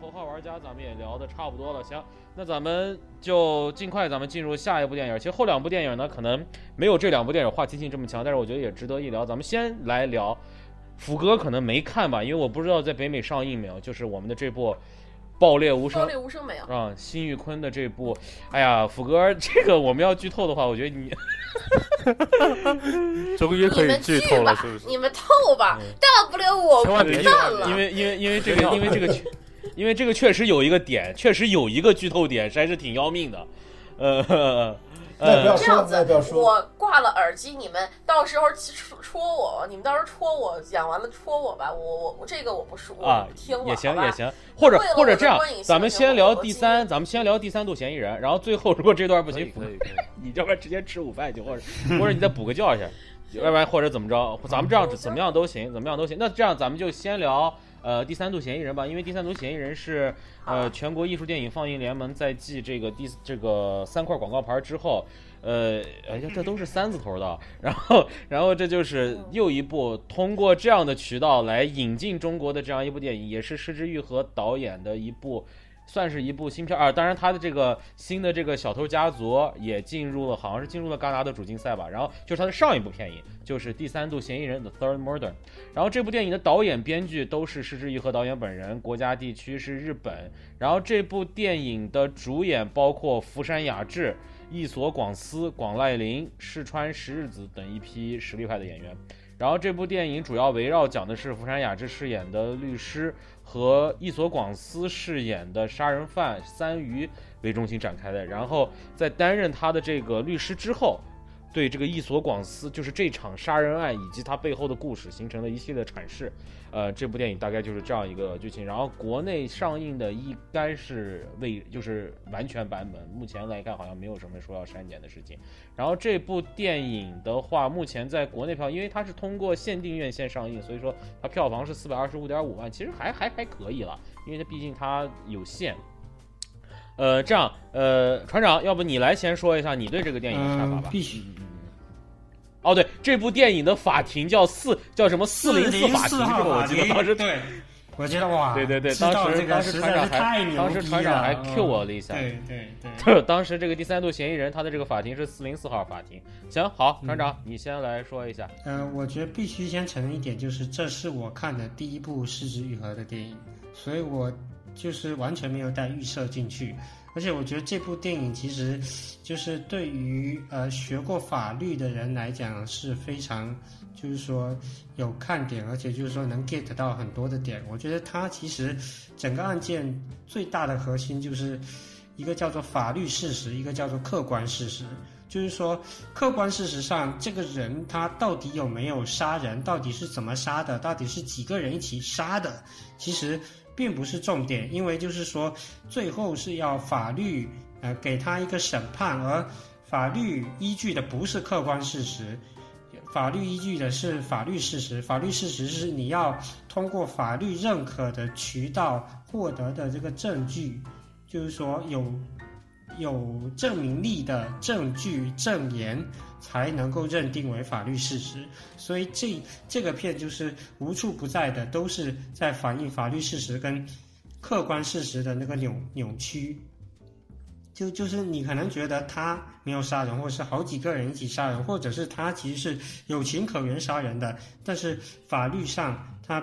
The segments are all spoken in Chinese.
头号玩家咱们也聊的差不多了，行，那咱们就尽快咱们进入下一部电影。其实后两部电影呢，可能没有这两部电影话题性这么强，但是我觉得也值得一聊。咱们先来聊，福哥可能没看吧，因为我不知道在北美上映没有，就是我们的这部。爆裂无声，爆裂无声没有啊？辛玉坤的这部，哎呀，福哥，这个我们要剧透的话，我觉得你，终于可以剧透了，是不是？你们透吧，大不了我不看了。因为因为因为这个因为这个因为这个确实有一个点，确实有一个剧透点，实在是挺要命的，呃。这样子，我挂了耳机，你们到时候戳戳我，你们到时候戳我，讲完了戳我吧，我我我这个我不说啊，听也行也行，或者或者这样，咱们先聊第三，咱们先聊第三度嫌疑人，然后最后如果这段不行，你要不然直接吃午饭去，或 者或者你再补个觉去，要不然或者怎么着，咱们这样怎么样都行，怎么样都行。那这样咱们就先聊呃第三度嫌疑人吧，因为第三度嫌疑人是。呃，全国艺术电影放映联盟在继这个第这个三块广告牌之后，呃，哎呀，这都是三字头的，然后，然后这就是又一部通过这样的渠道来引进中国的这样一部电影，也是失之愈合导演的一部。算是一部新片啊，当然他的这个新的这个小偷家族也进入了，好像是进入了戛纳的主竞赛吧。然后就是他的上一部片影，就是第三度嫌疑人 The Third Murder。然后这部电影的导演、编剧都是石之愈和导演本人，国家地区是日本。然后这部电影的主演包括福山雅治、伊所广司、广濑铃、世川实日子等一批实力派的演员。然后这部电影主要围绕讲的是福山雅治饰演的律师。和伊索广司饰演的杀人犯三鱼为中心展开的，然后在担任他的这个律师之后，对这个伊索广司就是这场杀人案以及它背后的故事形成了一系列阐释。呃，这部电影大概就是这样一个剧情。然后国内上映的应该是未就是完全版本，目前来看好像没有什么说要删减的事情。然后这部电影的话，目前在国内票，因为它是通过限定院线上映，所以说它票房是四百二十五点五万，其实还还还可以了，因为它毕竟它有限。呃，这样，呃，船长，要不你来先说一下你对这个电影的看法吧？必须。哦，对，这部电影的法庭叫四叫什么四零四法庭是吧？我记得当时对，我记得哇，对对对，当时当时船长还当时船长还 Q 我了一下，对对对，当时这个第三度嫌疑人他的这个法庭是四零四号法庭。行，好，船长你先来说一下。嗯，我觉得必须先承认一点，就是这是我看的第一部失之愈合的电影，所以我就是完全没有带预设进去。而且我觉得这部电影其实，就是对于呃学过法律的人来讲是非常，就是说有看点，而且就是说能 get 到很多的点。我觉得它其实整个案件最大的核心就是一个叫做法律事实，一个叫做客观事实。就是说客观事实上，这个人他到底有没有杀人，到底是怎么杀的，到底是几个人一起杀的，其实。并不是重点，因为就是说，最后是要法律呃给他一个审判，而法律依据的不是客观事实，法律依据的是法律事实。法律事实是你要通过法律认可的渠道获得的这个证据，就是说有。有证明力的证据证言才能够认定为法律事实，所以这这个片就是无处不在的，都是在反映法律事实跟客观事实的那个扭扭曲。就就是你可能觉得他没有杀人，或者是好几个人一起杀人，或者是他其实是有情可原杀人的，但是法律上他。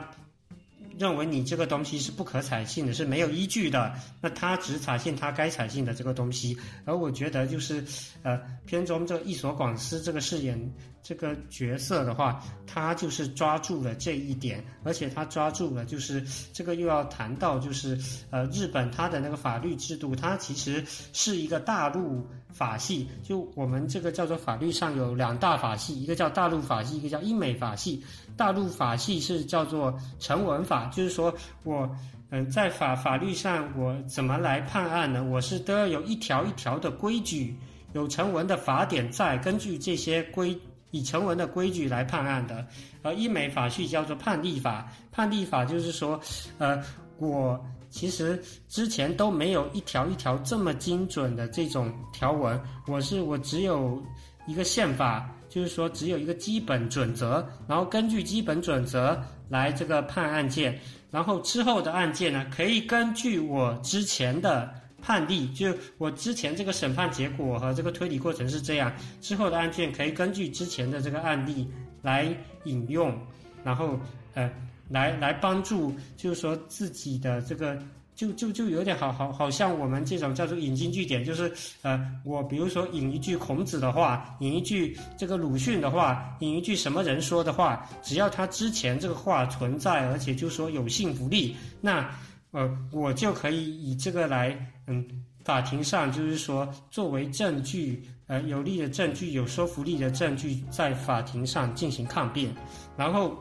认为你这个东西是不可采信的，是没有依据的，那他只采信他该采信的这个东西。而我觉得就是，呃，片中这个一所广司这个饰演这个角色的话，他就是抓住了这一点，而且他抓住了就是这个又要谈到就是呃日本它的那个法律制度，它其实是一个大陆法系，就我们这个叫做法律上有两大法系，一个叫大陆法系，一个叫英美法系。大陆法系是叫做成文法，就是说我，嗯，在法法律上我怎么来判案呢？我是都要有一条一条的规矩，有成文的法典在，根据这些规以成文的规矩来判案的。而英美法系叫做判例法，判例法就是说，呃，我其实之前都没有一条一条这么精准的这种条文，我是我只有一个宪法。就是说，只有一个基本准则，然后根据基本准则来这个判案件，然后之后的案件呢，可以根据我之前的判例，就我之前这个审判结果和这个推理过程是这样，之后的案件可以根据之前的这个案例来引用，然后呃，来来帮助，就是说自己的这个。就就就有点好好好像我们这种叫做引经据典，就是呃，我比如说引一句孔子的话，引一句这个鲁迅的话，引一句什么人说的话，只要他之前这个话存在，而且就说有信服力，那呃，我就可以以这个来嗯，法庭上就是说作为证据，呃，有力的证据，有说服力的证据，在法庭上进行抗辩，然后。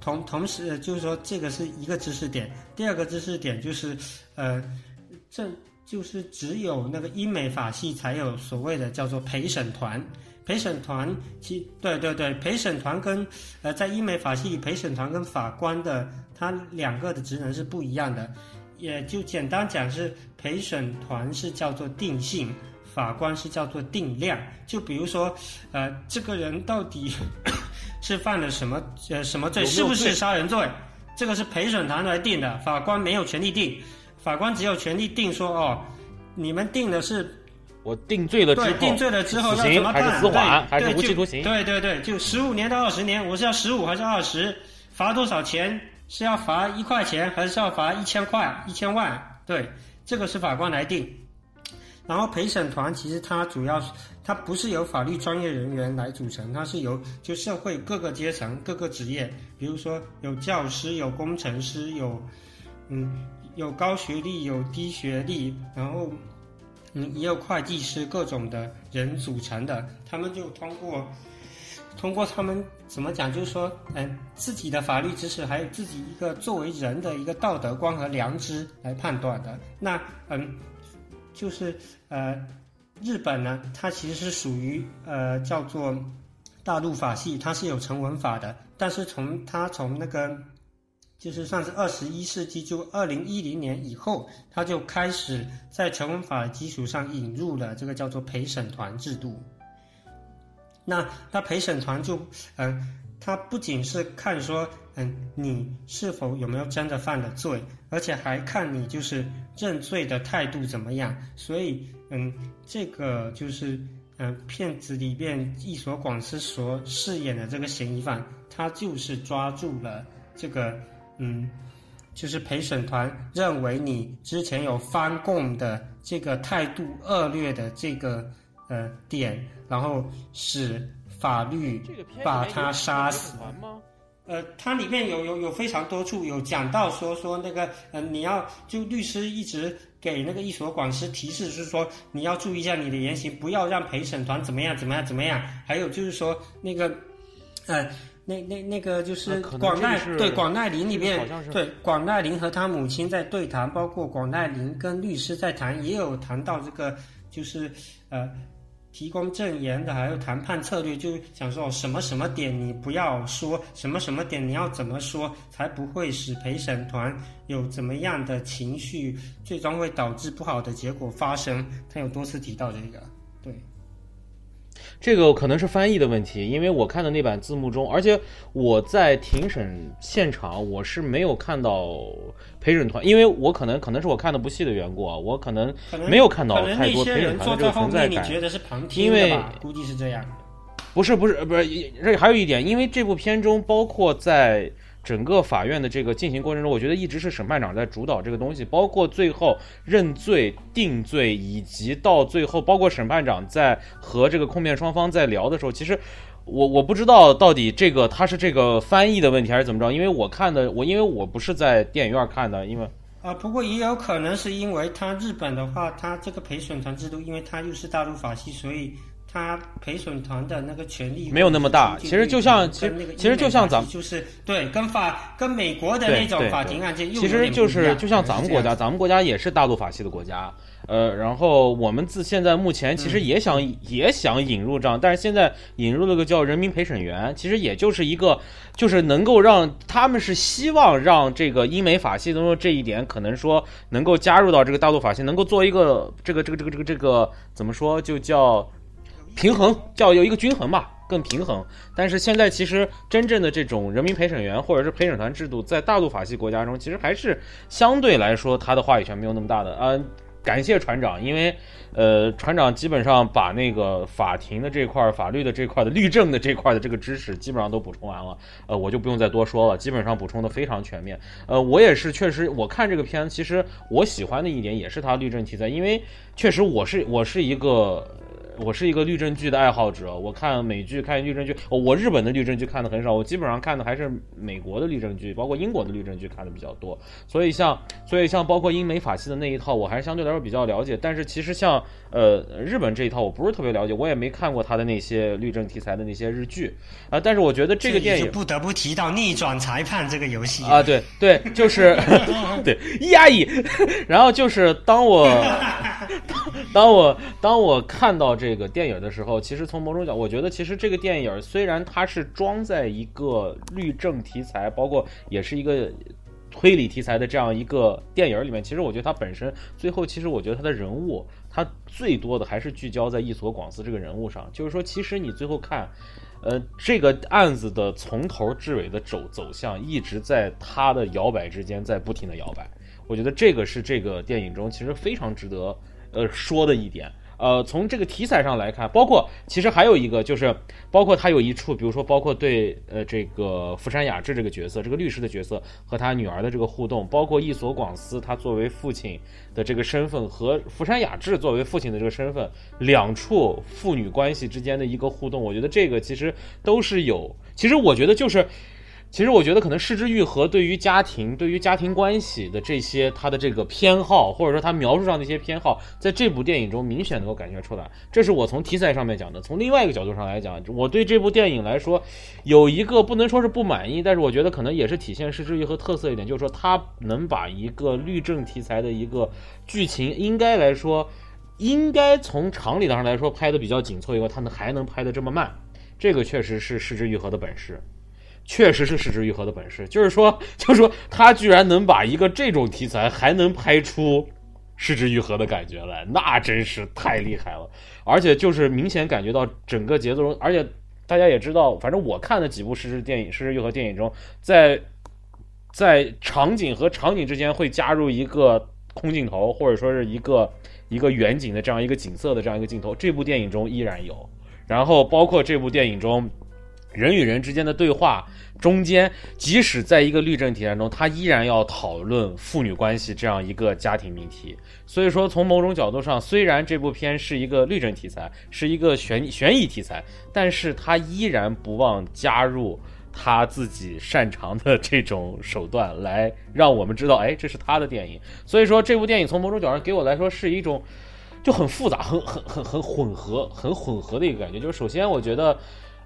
同同时就是说，这个是一个知识点。第二个知识点就是，呃，这就是只有那个英美法系才有所谓的叫做陪审团。陪审团其对对对，陪审团跟呃在英美法系陪审团跟法官的他两个的职能是不一样的。也就简单讲是陪审团是叫做定性，法官是叫做定量。就比如说，呃，这个人到底。是犯了什么呃什么罪？是不是杀人罪？这个是陪审团来定的，法官没有权利定，法官只有权利定说哦，你们定的是我定罪了之后，定罪了之后要怎么判？还是死缓？还是无期徒刑？对对对，就十五年到二十年，我是要十五还是二十？罚多少钱？是要罚一块钱还是要罚一千块、一千万？对，这个是法官来定。然后陪审团其实它主要，它不是由法律专业人员来组成，它是由就社会各个阶层、各个职业，比如说有教师、有工程师、有嗯有高学历、有低学历，然后嗯也有会计师，各种的人组成的。他们就通过通过他们怎么讲，就是说嗯自己的法律知识，还有自己一个作为人的一个道德观和良知来判断的。那嗯。就是呃，日本呢，它其实是属于呃叫做大陆法系，它是有成文法的。但是从它从那个就是算是二十一世纪，就二零一零年以后，它就开始在成文法的基础上引入了这个叫做陪审团制度。那那陪审团就嗯。他不仅是看说，嗯，你是否有没有真的犯了罪，而且还看你就是认罪的态度怎么样。所以，嗯，这个就是，嗯，骗子里边一所广司所饰演的这个嫌疑犯，他就是抓住了这个，嗯，就是陪审团认为你之前有翻供的这个态度恶劣的这个呃点，然后使。法律把他杀死。呃，它里面有有有非常多处有讲到说说那个，呃，你要就律师一直给那个一所管师提示，是说你要注意一下你的言行，不要让陪审团怎么样怎么样怎么样。还有就是说那个，呃，那那那个就是广奈对广奈林里面对广奈林和他母亲在对谈，包括广奈林跟律师在谈，也有谈到这个就是呃。提供证言的，还有谈判策略，就想说什么什么点你不要说，什么什么点你要怎么说，才不会使陪审团有怎么样的情绪，最终会导致不好的结果发生。他有多次提到这个，这个可能是翻译的问题，因为我看的那版字幕中，而且我在庭审现场我是没有看到陪审团，因为我可能可能是我看的不细的缘故啊，我可能没有看到太多陪审团的这个存在感。因为估计是这样。不是不是不是，这还有一点，因为这部片中包括在。整个法院的这个进行过程中，我觉得一直是审判长在主导这个东西，包括最后认罪定罪，以及到最后，包括审判长在和这个控辩双方在聊的时候，其实我我不知道到底这个他是这个翻译的问题还是怎么着，因为我看的我因为我不是在电影院看的，因为啊，不过也有可能是因为他日本的话，他这个陪审团制度，因为他又是大陆法系，所以。他陪审团的那个权利没有那么大，其实就像其实其实就像咱们就是对跟法跟美国的那种法庭案件，其实就是就像咱们国家，咱们国家也是大陆法系的国家，呃，然后我们自现在目前其实也想也想引入这样，但是现在引入了个叫人民陪审员，其实也就是一个就是能够让他们是希望让这个英美法系当中这一点可能说能够加入到这个大陆法系，能够做一个这个这个这个这个这个怎么说就叫。平衡叫有一个均衡吧，更平衡。但是现在其实真正的这种人民陪审员或者是陪审团制度，在大陆法系国家中，其实还是相对来说他的话语权没有那么大的。嗯，感谢船长，因为。呃，船长基本上把那个法庭的这块、法律的这块的律政的这块的这个知识基本上都补充完了，呃，我就不用再多说了，基本上补充的非常全面。呃，我也是确实，我看这个片，其实我喜欢的一点也是它律政题材，因为确实我是我是一个。我是一个律政剧的爱好者，我看美剧、看律政剧，我日本的律政剧看的很少，我基本上看的还是美国的律政剧，包括英国的律政剧看的比较多。所以像，所以像包括英美法系的那一套，我还是相对来说比较了解。但是其实像呃日本这一套，我不是特别了解，我也没看过他的那些律政题材的那些日剧啊。但是我觉得这个电影不得不提到逆转裁判这个游戏啊，对对，就是 对压抑。然后就是当我当我当我看到这。这个电影的时候，其实从某种角，我觉得其实这个电影虽然它是装在一个律政题材，包括也是一个推理题材的这样一个电影里面，其实我觉得它本身最后，其实我觉得它的人物，它最多的还是聚焦在伊索广司这个人物上。就是说，其实你最后看，呃，这个案子的从头至尾的走走向，一直在他的摇摆之间在不停的摇摆。我觉得这个是这个电影中其实非常值得呃说的一点。呃，从这个题材上来看，包括其实还有一个，就是包括他有一处，比如说包括对呃这个福山雅治这个角色，这个律师的角色和他女儿的这个互动，包括伊索广司他作为父亲的这个身份和福山雅治作为父亲的这个身份，两处父女关系之间的一个互动，我觉得这个其实都是有，其实我觉得就是。其实我觉得，可能失之愈合对于家庭、对于家庭关系的这些他的这个偏好，或者说他描述上的一些偏好，在这部电影中明显能够感觉出来。这是我从题材上面讲的。从另外一个角度上来讲，我对这部电影来说，有一个不能说是不满意，但是我觉得可能也是体现失之愈合特色一点，就是说他能把一个律政题材的一个剧情，应该来说，应该从常理上来说拍的比较紧凑以外，他能还能拍的这么慢，这个确实是失之愈合的本事。确实是失之愈合的本事，就是说，就是说，他居然能把一个这种题材还能拍出失之愈合的感觉来，那真是太厉害了。而且就是明显感觉到整个节奏中，而且大家也知道，反正我看的几部失之电影、失之愈合电影中，在在场景和场景之间会加入一个空镜头，或者说是一个一个远景的这样一个景色的这样一个镜头，这部电影中依然有。然后包括这部电影中。人与人之间的对话中间，即使在一个律政题材中，他依然要讨论父女关系这样一个家庭命题。所以说，从某种角度上，虽然这部片是一个律政题材，是一个悬悬疑题材，但是他依然不忘加入他自己擅长的这种手段，来让我们知道，哎，这是他的电影。所以说，这部电影从某种角度上给我来说是一种就很复杂、很很很很混合、很混合的一个感觉。就是首先，我觉得，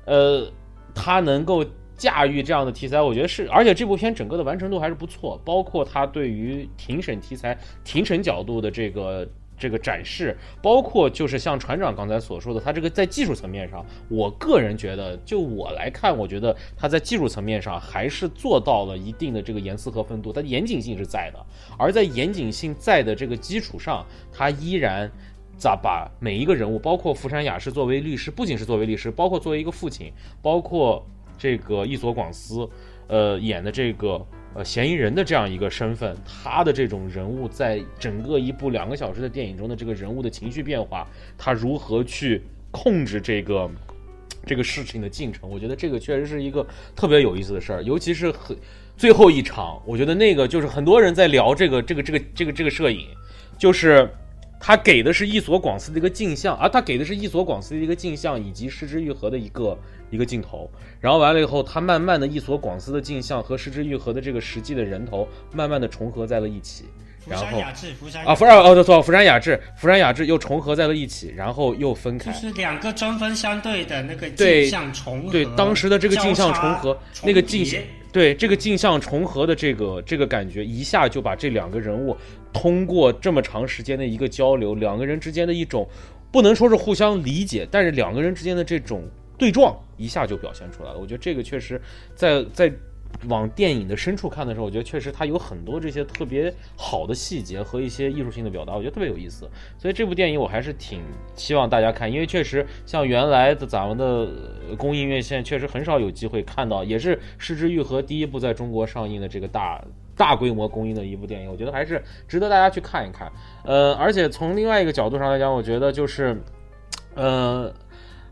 呃。他能够驾驭这样的题材，我觉得是，而且这部片整个的完成度还是不错，包括他对于庭审题材、庭审角度的这个这个展示，包括就是像船长刚才所说的，他这个在技术层面上，我个人觉得，就我来看，我觉得他在技术层面上还是做到了一定的这个严丝合缝度，它严谨性是在的，而在严谨性在的这个基础上，他依然。咋把每一个人物，包括福山雅治作为律师，不仅是作为律师，包括作为一个父亲，包括这个伊索广司，呃，演的这个呃嫌疑人的这样一个身份，他的这种人物在整个一部两个小时的电影中的这个人物的情绪变化，他如何去控制这个这个事情的进程？我觉得这个确实是一个特别有意思的事儿，尤其是很最后一场，我觉得那个就是很多人在聊这个这个这个这个这个摄影，就是。他给的是一所广司的一个镜像，啊他给的是一所广司的一个镜像，以及失之愈合的一个一个镜头。然后完了以后，他慢慢的一所广司的镜像和失之愈合的这个实际的人头，慢慢的重合在了一起。然后啊，福山哦，对错，福山雅治，福山雅治又重合在了一起，然后又分开。就是两个针锋相对的那个镜像重合。对，当时的这个镜像重合，那个镜像，对这个镜像重合的这个这个感觉，一下就把这两个人物。通过这么长时间的一个交流，两个人之间的一种不能说是互相理解，但是两个人之间的这种对撞一下就表现出来了。我觉得这个确实，在在往电影的深处看的时候，我觉得确实它有很多这些特别好的细节和一些艺术性的表达，我觉得特别有意思。所以这部电影我还是挺希望大家看，因为确实像原来的咱们的公映院线确实很少有机会看到，也是《失之愈合》第一部在中国上映的这个大大规模公映的一部电影，我觉得还是值得大家去看一看。呃，而且从另外一个角度上来讲，我觉得就是，呃，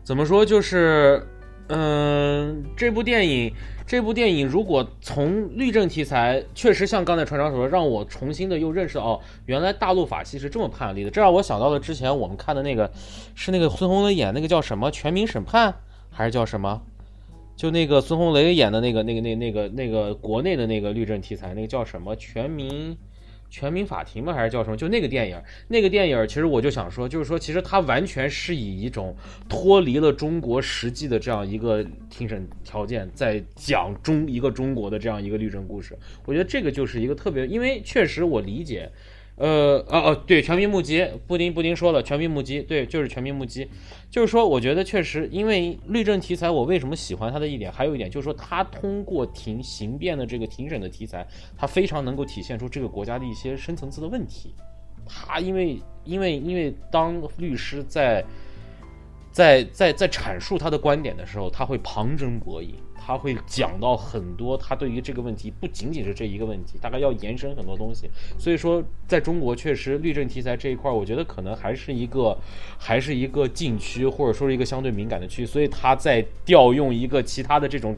怎么说就是，嗯，这部电影。这部电影如果从律政题材，确实像刚才船长所说，让我重新的又认识到，哦，原来大陆法系是这么判例的。这让我想到了之前我们看的那个，是那个孙红雷演那个叫什么《全民审判》，还是叫什么？就那个孙红雷演的那个、那个、那、那个、那个国内的那个律政题材，那个叫什么《全民》？全民法庭吗？还是叫什么？就那个电影，那个电影，其实我就想说，就是说，其实它完全是以一种脱离了中国实际的这样一个庭审条件，在讲中一个中国的这样一个律政故事。我觉得这个就是一个特别，因为确实我理解。呃哦哦，对，全民目击，布丁布丁说了，全民目击，对，就是全民目击，就是说，我觉得确实，因为律政题材，我为什么喜欢它的一点，还有一点就是说，它通过庭刑辩的这个庭审的题材，它非常能够体现出这个国家的一些深层次的问题。他因为因为因为当律师在在在在阐述他的观点的时候，他会旁征博引。他会讲到很多，他对于这个问题不仅仅是这一个问题，大概要延伸很多东西。所以说，在中国确实律政题材这一块，我觉得可能还是一个，还是一个禁区，或者说是一个相对敏感的区。所以他在调用一个其他的这种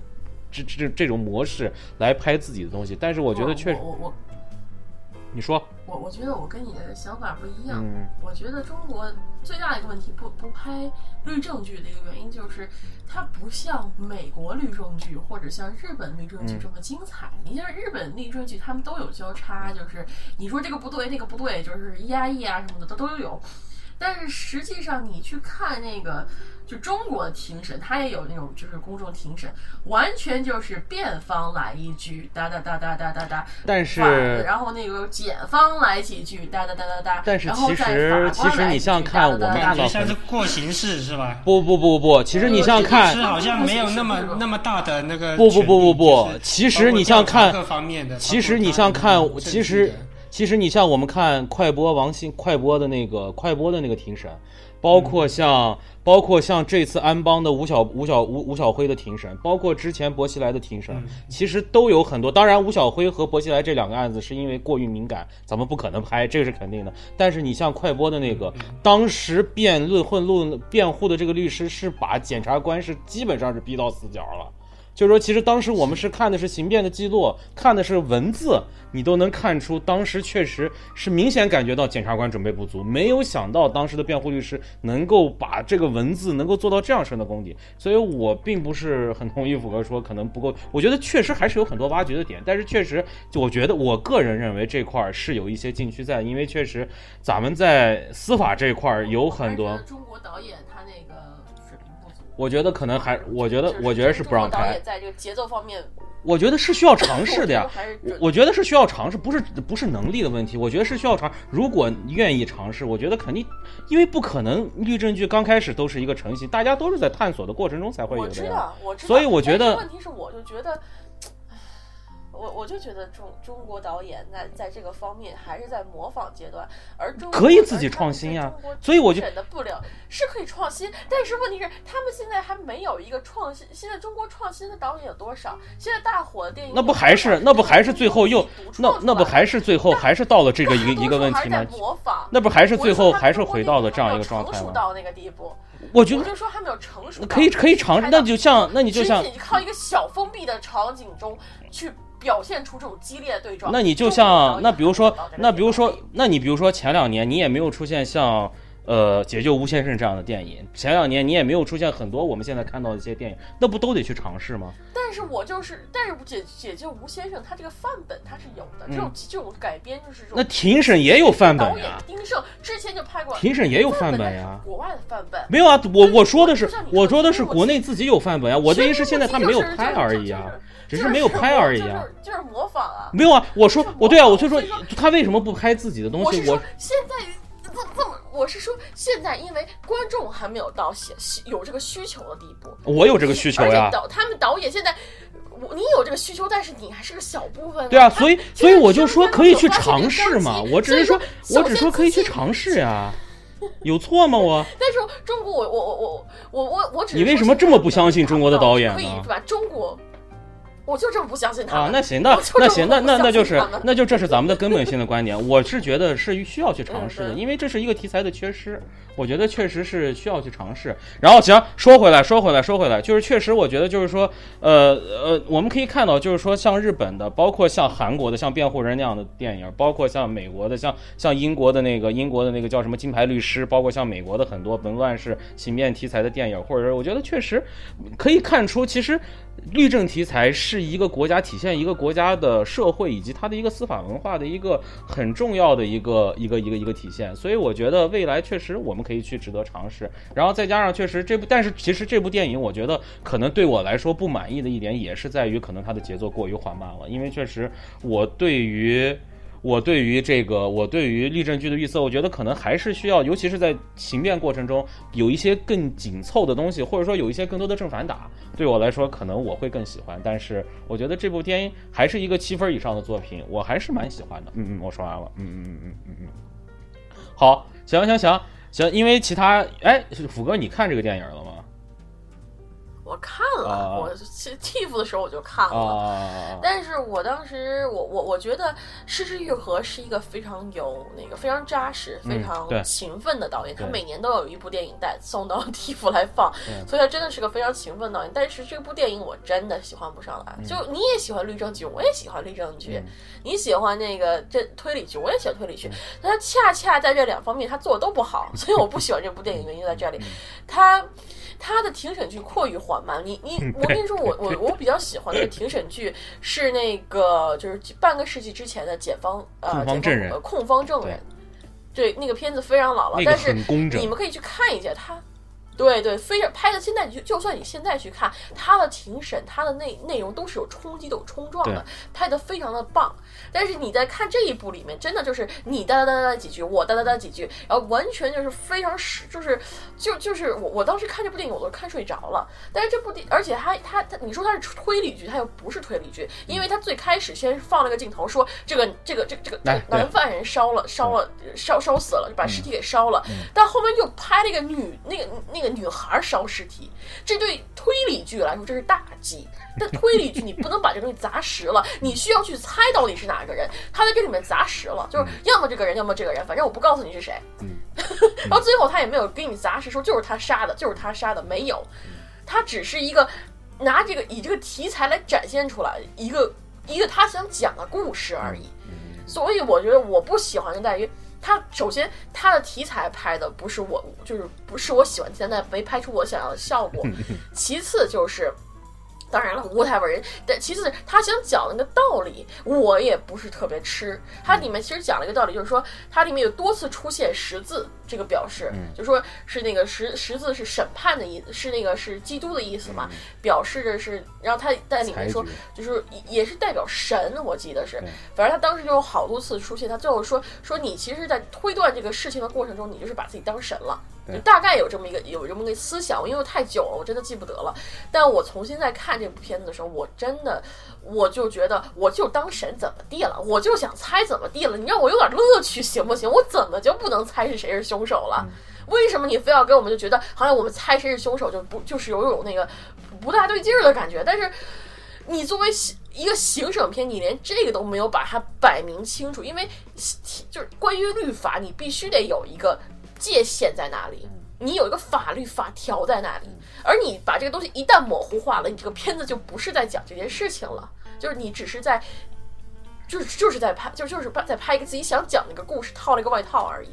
这这这种模式来拍自己的东西。但是我觉得确实。你说，我我觉得我跟你的想法不一样。我觉得中国最大的一个问题，不不拍律政剧的一个原因，就是它不像美国律政剧或者像日本律政剧这么精彩。你像日本律政剧，他们都有交叉，就是你说这个不对，那个不对，就是压抑啊什么的，都都有。但是实际上，你去看那个。就中国的庭审，他也有那种就是公众庭审，完全就是辩方来一句哒哒哒哒哒哒哒，但是然后那个检方来几句哒哒哒哒哒，但是其实其实你像看我们感觉像是过形式是吧？不不不不不，其实你像看好像没有那么那么大的那个不不不不不，其实你像看各方面的，其实你像看其实其实你像我们看快播王鑫快播的那个快播的那个庭审。包括像，包括像这次安邦的吴小吴小吴吴小辉的庭审，包括之前薄熙来的庭审，其实都有很多。当然，吴小辉和薄熙来这两个案子是因为过于敏感，咱们不可能拍，这个是肯定的。但是你像快播的那个，当时辩论混论辩护的这个律师是把检察官是基本上是逼到死角了。就是说，其实当时我们是看的是刑辩的记录，看的是文字，你都能看出当时确实是明显感觉到检察官准备不足，没有想到当时的辩护律师能够把这个文字能够做到这样深的功底，所以我并不是很同意福哥说可能不够，我觉得确实还是有很多挖掘的点，但是确实，我觉得我个人认为这块是有一些禁区在，因为确实咱们在司法这块有很多中国导演他那。我觉得可能还，我觉得，我觉得是不让拍。在这个节奏方面，我觉得是需要尝试的呀。我觉得是需要尝试，不是不是能力的问题。我觉得是需要尝，如果愿意尝试，我觉得肯定，因为不可能律政剧刚开始都是一个成型，大家都是在探索的过程中才会有的。我知道，我知道。所以我觉得，问题是，我就觉得。我我就觉得中中国导演在在这个方面还是在模仿阶段，而中可以自己创新呀，所以我就选的不了是可以创新，但是问题是他们现在还没有一个创新。现在中国创新的导演有多少？现在大火的电影那不还是那不还是最后又那那不还是最后还是到了这个一个一个问题吗？模仿那不还是最后还是回到了这样一个状态吗？到那个地步，我觉得就说还没有成熟，可以可以尝试，那就像那你就像靠一个小封闭的场景中去。表现出这种激烈的对撞，那你就像那比如说，那比如说，那你比如说前两年你也没有出现像呃解救吴先生这样的电影，前两年你也没有出现很多我们现在看到的一些电影，那不都得去尝试吗？但是我就是，但是解解救吴先生他这个范本他是有的，这种这种改编就是那庭审也有范本呀。丁晟之前就拍过，庭审也有范本呀。国外的范本没有啊，我我说的是我说的是国内自己有范本呀，我的意思是现在他没有拍而已啊。只是没有拍而已啊，就是就是模仿啊。没有啊，我说我对啊，我就说他为什么不拍自己的东西？我现在这这么，我是说现在，因为观众还没有到写有这个需求的地步。我有这个需求呀。导他们导演现在，我你有这个需求，但是你还是个小部分。对啊，所以所以我就说可以去尝试嘛。我只是说，我只说可以去尝试呀。有错吗？我？但是中国，我我我我我我我只你为什么这么不相信中国的导演呢？可以把中国。我就这么不相信他啊！那行，那那行，那那那就是，那就这是咱们的根本性的观点。我是觉得是需要去尝试的，因为这是一个题材的缺失。我觉得确实是需要去尝试。然后行，说回来，说回来，说回来，就是确实，我觉得就是说，呃呃，我们可以看到，就是说，像日本的，包括像韩国的，像辩护人那样的电影，包括像美国的，像像英国的那个英国的那个叫什么金牌律师，包括像美国的很多文乱世刑辩题材的电影，或者是我觉得确实可以看出，其实。律政题材是一个国家体现一个国家的社会以及它的一个司法文化的一个很重要的一个一个一个一个体现，所以我觉得未来确实我们可以去值得尝试。然后再加上确实这部，但是其实这部电影我觉得可能对我来说不满意的一点也是在于可能它的节奏过于缓慢了，因为确实我对于。我对于这个，我对于律政剧的预测，我觉得可能还是需要，尤其是在刑辩过程中，有一些更紧凑的东西，或者说有一些更多的正反打，对我来说，可能我会更喜欢。但是，我觉得这部电影还是一个七分以上的作品，我还是蛮喜欢的。嗯嗯，我说完了。嗯嗯嗯嗯嗯嗯。好，行行行行，因为其他，哎，虎哥，你看这个电影了吗？我看了，我去 TIFF 的时候我就看了，但是我当时我我我觉得失之愈合是一个非常有那个非常扎实、非常勤奋的导演，他每年都有一部电影带送到 TIFF 来放，所以他真的是个非常勤奋导演。但是这部电影我真的喜欢不上来，就你也喜欢律政剧，我也喜欢律政剧，你喜欢那个这推理剧，我也喜欢推理剧，他恰恰在这两方面他做的都不好，所以我不喜欢这部电影原因在这里，他。他的庭审剧过于缓慢，你你我跟你说，我我我比较喜欢那个庭审剧是那个就是半个世纪之前的检方呃检方呃控方证人，对那个片子非常老了，但是你们可以去看一下他。对对，非常拍的。现在就就算你现在去看他的庭审，他的内内容都是有冲击、有冲撞的，拍的非常的棒。但是你在看这一部里面，真的就是你哒哒哒哒几句，我哒哒哒几句，然后完全就是非常实，就是就就是我我当时看这部电影我都看睡着了。但是这部电，而且他他他，你说他是推理剧，他又不是推理剧，因为他最开始先放了个镜头，说这个这个这个这个男犯人烧了烧了烧烧死了，就把尸体给烧了，但后面又拍了一个女那个那。个女孩烧尸体，这对推理剧来说这是大忌。但推理剧你不能把这东西砸实了，你需要去猜到底是哪个人。他在这里面砸实了，就是要么这个人，要么这个人，反正我不告诉你是谁。然后最后他也没有给你砸实，说就是他杀的，就是他杀的，没有。他只是一个拿这个以这个题材来展现出来一个一个他想讲的故事而已。所以我觉得我不喜欢的在于。他首先，他的题材拍的不是我，就是不是我喜欢题材，但没拍出我想要的效果。其次就是。当然了，，whatever 人，但其次他想讲那个道理，我也不是特别吃。它里面其实讲了一个道理，就是说它里面有多次出现十字这个表示，就说是那个十十字是审判的意思，是那个是基督的意思嘛，表示着是，然后他在里面说，就是也是代表神，我记得是，反正他当时就有好多次出现，他最后说说你其实，在推断这个事情的过程中，你就是把自己当神了。就大概有这么一个有这么个思想，因为太久了，我真的记不得了。但我重新再看这部片子的时候，我真的我就觉得，我就当神怎么地了，我就想猜怎么地了。你让我有点乐趣行不行？我怎么就不能猜是谁是凶手了？为什么你非要给我们就觉得好像我们猜谁是凶手就不就是有种那个不大对劲儿的感觉？但是你作为一个行省片，你连这个都没有把它摆明清楚，因为就是关于律法，你必须得有一个。界限在哪里？你有一个法律法条在那里？而你把这个东西一旦模糊化了，你这个片子就不是在讲这件事情了，就是你只是在，就是就是在拍，就就是在拍一个自己想讲的一个故事，套了一个外套而已。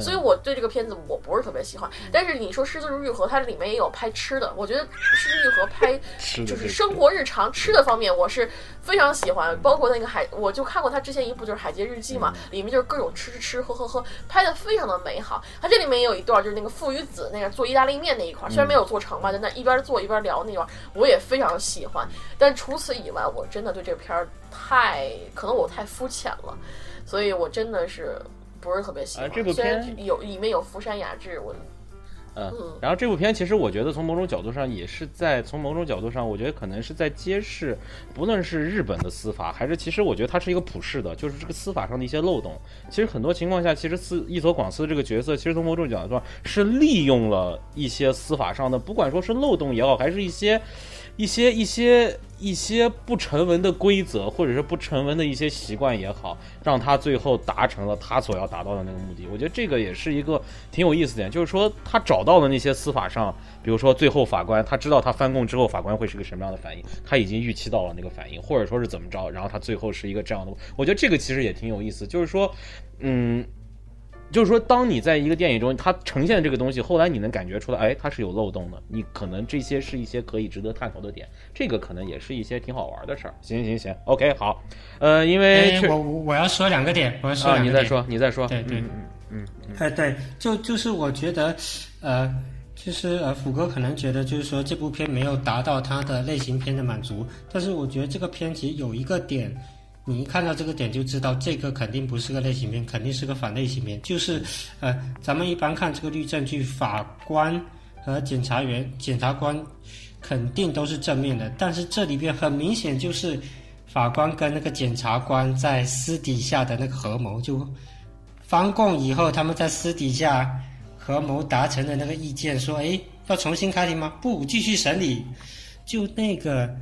所以我对这个片子我不是特别喜欢，但是你说《狮子愈合》它里面也有拍吃的，我觉得《狮子愈合》拍 就是生活日常吃的方面，我是非常喜欢。包括那个海，我就看过他之前一部就是《海街日记》嘛，里面就是各种吃吃吃喝喝喝，拍的非常的美好。他这里面也有一段就是那个父与子那个做意大利面那一块，虽然没有做成吧，在那一边做一边聊那段，我也非常喜欢。但除此以外，我真的对这片儿太可能我太肤浅了，所以我真的是。不是特别喜欢，虽然有里面有福山雅治，我嗯，然后这部片其实我觉得从某种角度上也是在从某种角度上，我觉得可能是在揭示，不论是日本的司法，还是其实我觉得它是一个普世的，就是这个司法上的一些漏洞。其实很多情况下，其实司伊佐广司这个角色，其实从某种角度上是利用了一些司法上的，不管说是漏洞也好，还是一些。一些一些一些不成文的规则，或者是不成文的一些习惯也好，让他最后达成了他所要达到的那个目的。我觉得这个也是一个挺有意思点，就是说他找到了那些司法上，比如说最后法官他知道他翻供之后法官会是个什么样的反应，他已经预期到了那个反应，或者说是怎么着，然后他最后是一个这样的。我觉得这个其实也挺有意思，就是说，嗯。就是说，当你在一个电影中，它呈现这个东西，后来你能感觉出来，哎，它是有漏洞的。你可能这些是一些可以值得探讨的点，这个可能也是一些挺好玩的事儿。行行行，OK，好，呃，因为我我要说两个点，我要说两个点。你再说，你再说。对对，嗯嗯，哎对，就就是我觉得，呃，其实呃，虎哥可能觉得就是说这部片没有达到他的类型片的满足，但是我觉得这个片其实有一个点。你一看到这个点就知道，这个肯定不是个类型片，肯定是个反类型片。就是，呃，咱们一般看这个律政剧，法官和检察员、检察官肯定都是正面的，但是这里边很明显就是法官跟那个检察官在私底下的那个合谋，就翻供以后，他们在私底下合谋达成的那个意见，说，哎，要重新开庭吗？不，继续审理，就那个。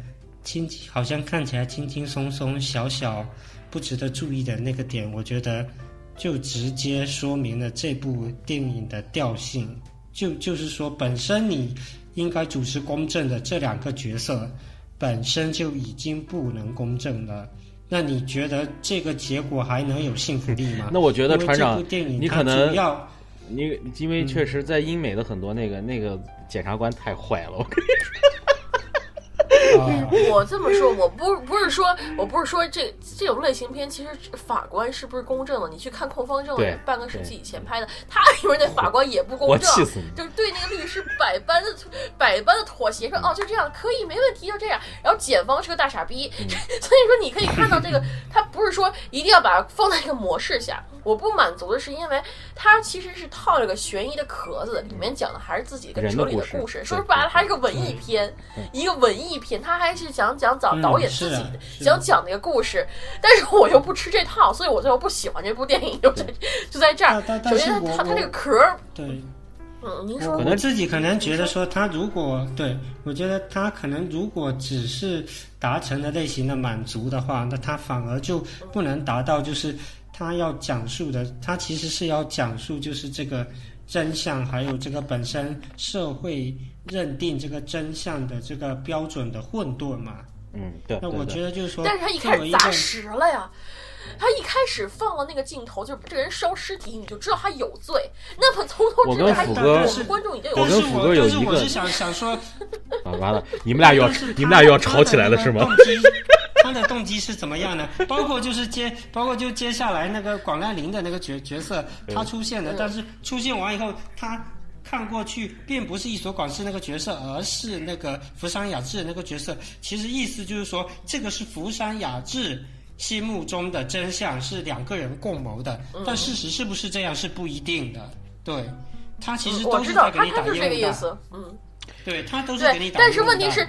轻好像看起来轻轻松松、小小不值得注意的那个点，我觉得就直接说明了这部电影的调性。就就是说，本身你应该主持公正的这两个角色，本身就已经不能公正了。那你觉得这个结果还能有信服力吗？那我觉得船长，你可能要你因为确实在英美的很多那个那个检察官太坏了，我跟你说。我这么说，我不不是说，我不是说这这种类型片，其实法官是不是公正的？你去看《控方证人》，半个世纪以前拍的，他里面那法官也不公正，就是对那个律师百般的百般的妥协，说哦就这样可以没问题，就这样。然后检方是个大傻逼，所以说你可以看到这个，他不是说一定要把它放在一个模式下。我不满足的是，因为它其实是套了个悬疑的壳子，里面讲的还是自己跟车里的故事。说白了，它是个文艺片，一个文艺片，他还是想讲导导演自己想讲那个故事。但是我又不吃这套，所以我最后不喜欢这部电影，就在就在这儿。首先，他他这个壳儿对，嗯，您说，可能自己可能觉得说，他如果对我觉得他可能如果只是达成了类型的满足的话，那他反而就不能达到就是。他要讲述的，他其实是要讲述，就是这个真相，还有这个本身社会认定这个真相的这个标准的混沌嘛。嗯，对。那我觉得就是说，但是他一开始砸实了呀。他一开始放了那个镜头，就是这个人烧尸体，你就知道他有罪。那么从头至尾，我们观众已经有。我跟虎哥有一个。我是想想说，啊，完了，你们俩又要你们俩又要吵起来了是吗？他的动机是怎么样呢？包括就是接，包括就接下来那个广濑铃的那个角角色，他出现了，但是出现完以后，他看过去并不是一所广司那个角色，而是那个福山雅治那个角色。其实意思就是说，这个是福山雅治。心目中的真相是两个人共谋的，但事实是不是这样是不一定的。对，他其实都是在给你打烟的。嗯，对他都是给你打但是问题是。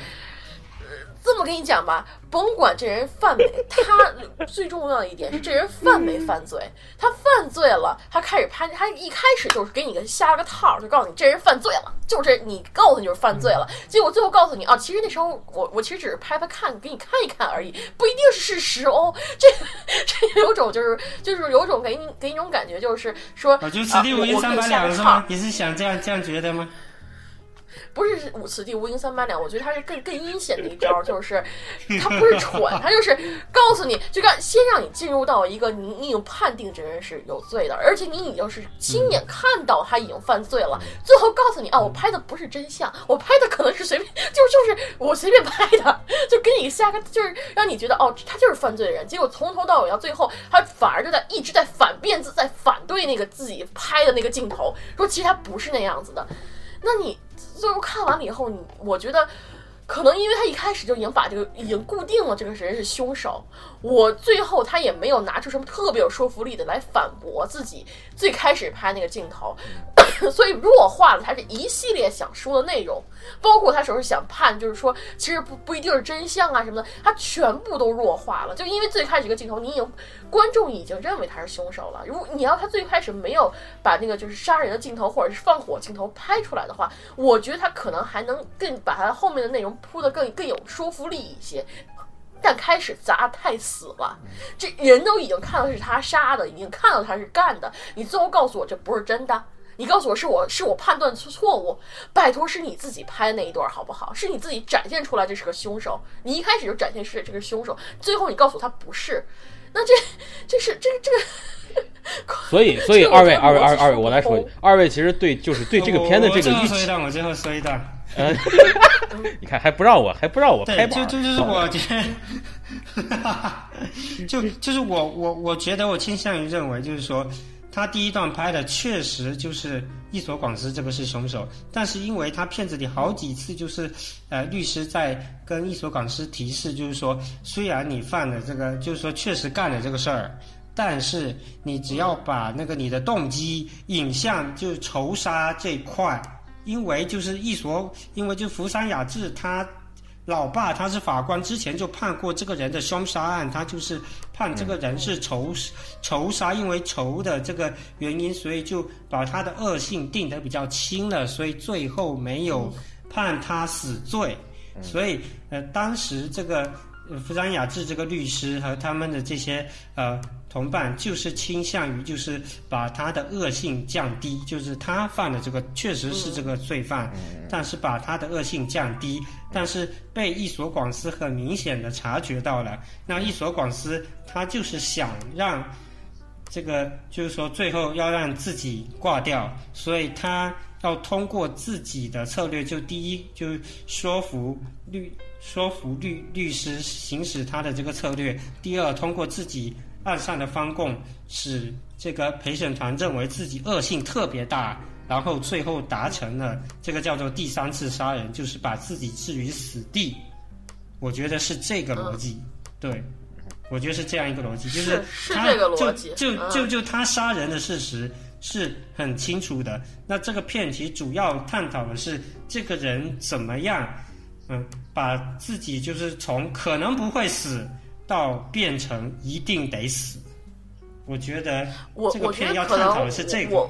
这么跟你讲吧，甭管这人犯没，他 最重要的一点是这人犯没犯罪。他犯罪了，他开始拍，他一开始就是给你个下了个套，就告诉你这人犯罪了，就是你告诉你就是犯罪了。结果最后告诉你啊，其实那时候我我其实只是拍拍看，给你看一看而已，不一定是事实哦。这这有种就是就是有种给你给你一种感觉，就是说啊，就此地无银三百两是吗？你是想这样这样觉得吗？不是“此地无银三百两”，我觉得他是更更阴险的一招，就是他不是蠢，他就是告诉你，就让先让你进入到一个你你已经判定这人是有罪的，而且你已经是亲眼看到他已经犯罪了，最后告诉你啊，我拍的不是真相，我拍的可能是随便，就就是我随便拍的，就给你下个，就是让你觉得哦，他就是犯罪的人，结果从头到尾到最后，他反而就在一直在反辩自，在反对那个自己拍的那个镜头，说其实他不是那样子的，那你。最后看完了以后，你我觉得可能因为他一开始就已经把这个已经固定了这个人是凶手，我最后他也没有拿出什么特别有说服力的来反驳自己最开始拍那个镜头，所以弱化了他这一系列想说的内容，包括他时候想判，就是说其实不不一定是真相啊什么的，他全部都弱化了。就因为最开始这个镜头，你已经观众已经认为他是凶手了。如果你要他最开始没有把那个就是杀人的镜头或者是放火镜头拍出来的话，我觉得他可能还能更把他后面的内容。铺的更更有说服力一些，但开始砸太死了，这人都已经看到是他杀的，已经看到他是干的，你最后告诉我这不是真的，你告诉我是我是我判断错错误，拜托是你自己拍的那一段好不好？是你自己展现出来这是个凶手，你一开始就展现是这个凶手，最后你告诉他不是，那这这是这这个，所以所以二位二位二二位我来说，二位其实对就是对这个片的这个预期，我最后说一段，我最后说一段。嗯，你看还不让我还不让我拍板，就就就是我觉得，就就是我我我觉得我倾向于认为，就是说他第一段拍的确实就是一索广司这个是凶手，但是因为他片子里好几次就是呃律师在跟一索广司提示，就是说虽然你犯了这个，就是说确实干了这个事儿，但是你只要把那个你的动机引向就是仇杀这块。因为就是一所，因为就福山雅治他老爸他是法官，之前就判过这个人的凶杀案，他就是判这个人是仇仇杀，因为仇的这个原因，所以就把他的恶性定得比较轻了，所以最后没有判他死罪。所以呃，当时这个福山雅治这个律师和他们的这些呃。同伴就是倾向于就是把他的恶性降低，就是他犯的这个确实是这个罪犯，但是把他的恶性降低，但是被一所广司很明显的察觉到了，那一所广司他就是想让这个就是说最后要让自己挂掉，所以他要通过自己的策略，就第一就说服律说服律律师行使他的这个策略，第二通过自己。案上的翻供使这个陪审团认为自己恶性特别大，然后最后达成了这个叫做第三次杀人，就是把自己置于死地。我觉得是这个逻辑，对，我觉得是这样一个逻辑，就是他就就就就他杀人的事实是很清楚的。那这个片题主要探讨的是这个人怎么样，嗯，把自己就是从可能不会死。到变成一定得死，我觉得这个片要探讨的是这个。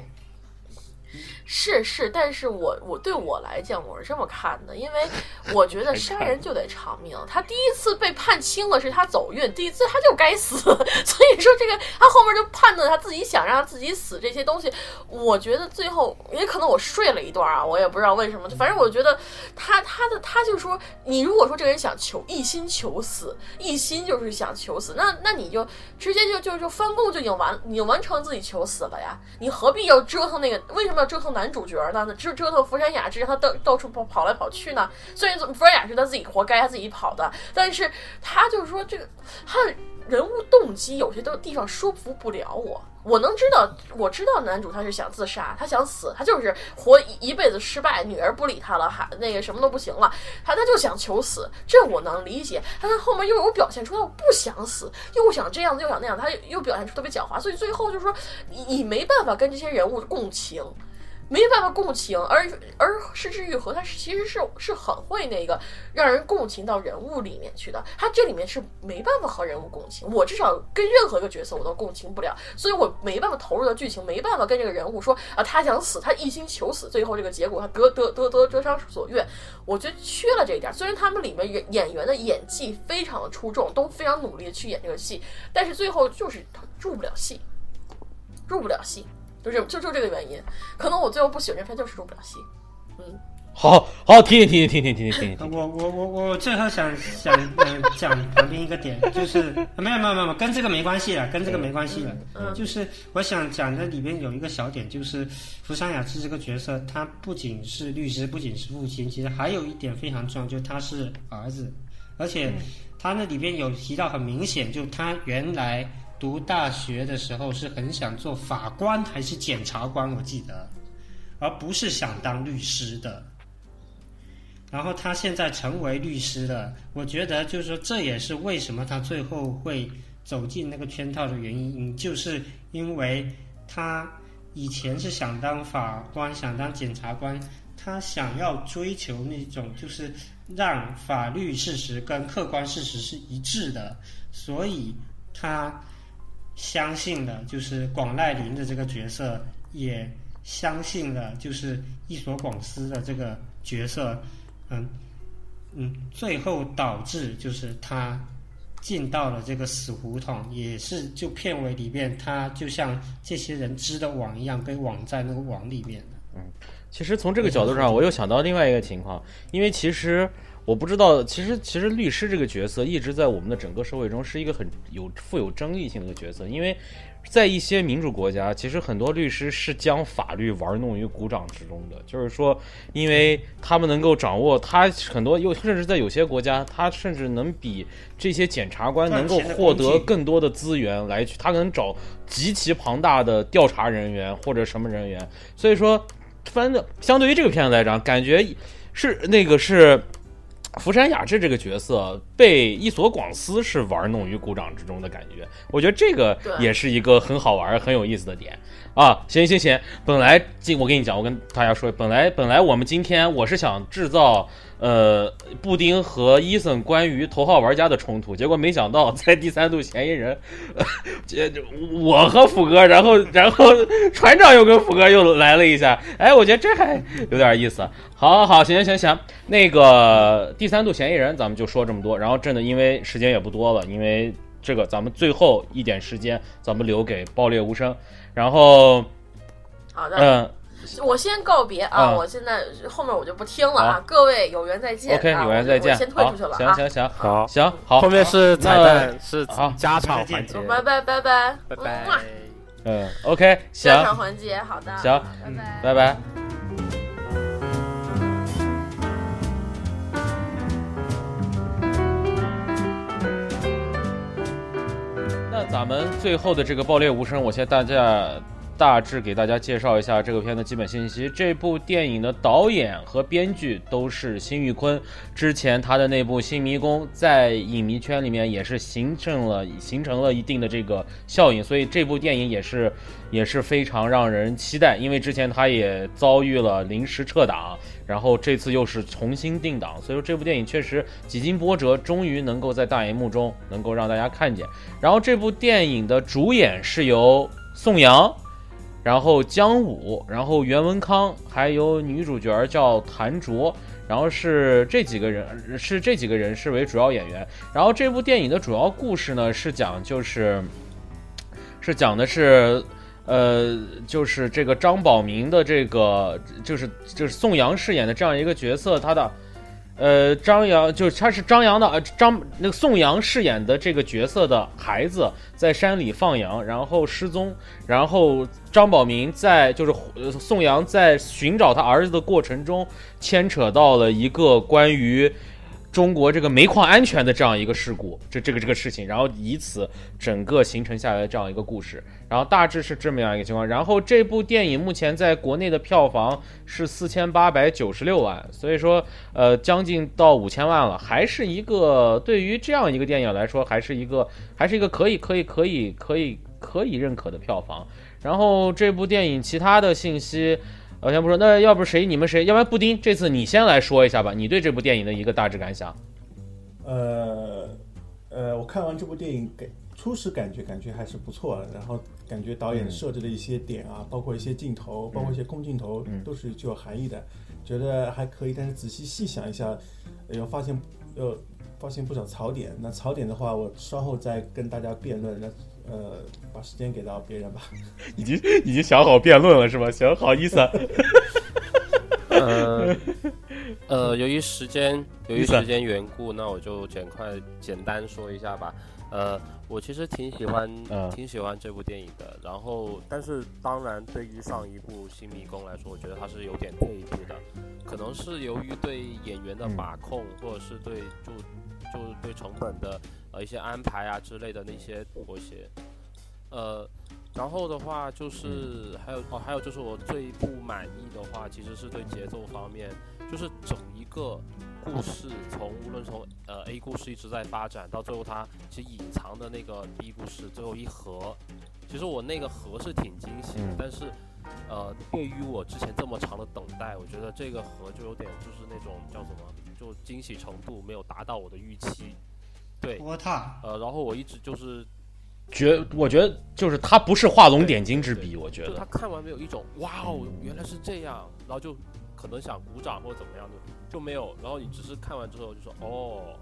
是是，但是我我对我来讲，我是这么看的，因为 我觉得杀人就得偿命。他第一次被判轻了，是他走运；第一次他就该死。所以说，这个他后面就判断他自己想让自己死这些东西，我觉得最后也可能我睡了一段啊，我也不知道为什么。反正我觉得他他的他就说，你如果说这个人想求一心求死，一心就是想求死，那那你就直接就就就翻供就已经完，你完成自己求死了呀？你何必要折腾那个？为什么要折腾？男主角呢？折折腾福山雅治，让他到到处跑跑来跑去呢？虽然福山雅治他自己活该，他自己跑的，但是他就是说这个他的人物动机有些都地方说服不了我。我能知道，我知道男主他是想自杀，他想死，他就是活一一辈子失败，女儿不理他了，还那个什么都不行了，他他就想求死，这我能理解。但他后面又有表现出他不想死，又想这样子，又想那样，他又表现出特别狡猾，所以最后就是说你没办法跟这些人物共情。没办法共情，而而失之愈合，他其实是是很会那个让人共情到人物里面去的。他这里面是没办法和人物共情，我至少跟任何一个角色我都共情不了，所以我没办法投入到剧情，没办法跟这个人物说啊，他想死，他一心求死，最后这个结果他得得得得得偿所愿，我觉得缺了这一点。虽然他们里面演演员的演技非常的出众，都非常努力的去演这个戏，但是最后就是入不了戏，入不了戏。就是就就这个原因。可能我最后不喜欢这片就是钟表戏嗯好好停停停停停停停我我我我最后想想想讲旁边一个点就是没有没有没有跟这个没关系了跟这个没关系了就是我想讲的里边有一个小点就是福山雅治这个角色他不仅是律师不仅是父亲其实还有一点非常重要就是他是儿子。而且他那里边有提到很明显就他原来读大学的时候是很想做法官还是检察官，我记得，而不是想当律师的。然后他现在成为律师了，我觉得就是说这也是为什么他最后会走进那个圈套的原因，就是因为他以前是想当法官，想当检察官，他想要追求那种就是让法律事实跟客观事实是一致的，所以他相信了就是广濑铃的这个角色，也相信了就是伊所广司的这个角色。嗯，嗯，最后导致就是他进到了这个死胡同，也是就片尾里面，他就像这些人织的网一样，被网在那个网里面的。嗯，其实从这个角度上，我又想到另外一个情况，因为其实我不知道，其实其实律师这个角色一直在我们的整个社会中是一个很有富有争议性的一个角色，因为。在一些民主国家，其实很多律师是将法律玩弄于股掌之中的。就是说，因为他们能够掌握，他很多又甚至在有些国家，他甚至能比这些检察官能够获得更多的资源来去，他能找极其庞大的调查人员或者什么人员。所以说，反正相对于这个片子来讲，感觉是那个是。福山雅治这个角色被伊索广司是玩弄于股掌之中的感觉，我觉得这个也是一个很好玩、很有意思的点啊！行行行，本来今我跟你讲，我跟大家说，本来本来我们今天我是想制造。呃，布丁和伊森关于头号玩家的冲突，结果没想到在第三度嫌疑人，我和福哥，然后然后船长又跟福哥又来了一下，哎，我觉得这还有点意思。好，好，好，行行行，那个第三度嫌疑人咱们就说这么多，然后真的因为时间也不多了，因为这个咱们最后一点时间咱们留给爆裂无声，然后，好的，嗯。我先告别啊！我现在后面我就不听了啊！各位有缘再见。OK，有缘再见。先退出去了。行行行，好，行好。后面是彩蛋，是好加场环节。拜拜拜拜拜拜。嗯，OK，行。加场环节，好的。行，拜拜拜拜。咱们最后的这个爆裂无声，我先大家。大致给大家介绍一下这个片的基本信息。这部电影的导演和编剧都是辛玉坤，之前他的那部《新迷宫》在影迷圈里面也是形成了形成了一定的这个效应，所以这部电影也是 也是非常让人期待。因为之前他也遭遇了临时撤档，然后这次又是重新定档，所以说这部电影确实几经波折，终于能够在大荧幕中能够让大家看见。然后这部电影的主演是由宋阳。然后姜武，然后袁文康，还有女主角叫谭卓，然后是这几个人，是这几个人是为主要演员。然后这部电影的主要故事呢，是讲就是，是讲的是，呃，就是这个张宝明的这个，就是就是宋阳饰演的这样一个角色，他的。呃，张扬就是他是张扬的呃张那个宋阳饰演的这个角色的孩子在山里放羊，然后失踪，然后张宝明在就是宋阳在寻找他儿子的过程中牵扯到了一个关于。中国这个煤矿安全的这样一个事故，这这个这个事情，然后以此整个形成下来的这样一个故事，然后大致是这么样一个情况。然后这部电影目前在国内的票房是四千八百九十六万，所以说呃将近到五千万了，还是一个对于这样一个电影来说，还是一个还是一个可以可以可以可以可以认可的票房。然后这部电影其他的信息。我先不说，那要不谁？你们谁？要不然布丁，这次你先来说一下吧，你对这部电影的一个大致感想。呃，呃，我看完这部电影，给初始感觉感觉还是不错，然后感觉导演设置的一些点啊，包括一些镜头，包括一些空镜头，都是具有含义的，觉得还可以。但是仔细细想一下，要发现要发现不少槽点。那槽点的话，我稍后再跟大家辩论。那。呃，把时间给到别人吧。已经已经想好辩论了是吧？行，好意思。呃 呃，由于时间由于时间缘故，那我就简快简单说一下吧。呃，我其实挺喜欢 挺喜欢这部电影的。然后，但是当然，对于上一部《新迷宫》来说，我觉得它是有点退一步的。可能是由于对演员的把控，或者是对就就对成本的。呃，一些安排啊之类的那些妥协，呃，然后的话就是还有哦，还有就是我最不满意的话，其实是对节奏方面，就是整一个故事从无论从呃 A 故事一直在发展到最后，它其实隐藏的那个 B 故事最后一盒，其实我那个盒是挺惊喜的，但是呃，对于我之前这么长的等待，我觉得这个盒就有点就是那种叫什么，就惊喜程度没有达到我的预期。对，呃，然后我一直就是。觉，我觉得就是他不是画龙点睛之笔，我觉得。他看完没有一种哇哦，原来是这样，然后就可能想鼓掌或者怎么样的，就没有。然后你只是看完之后就说哦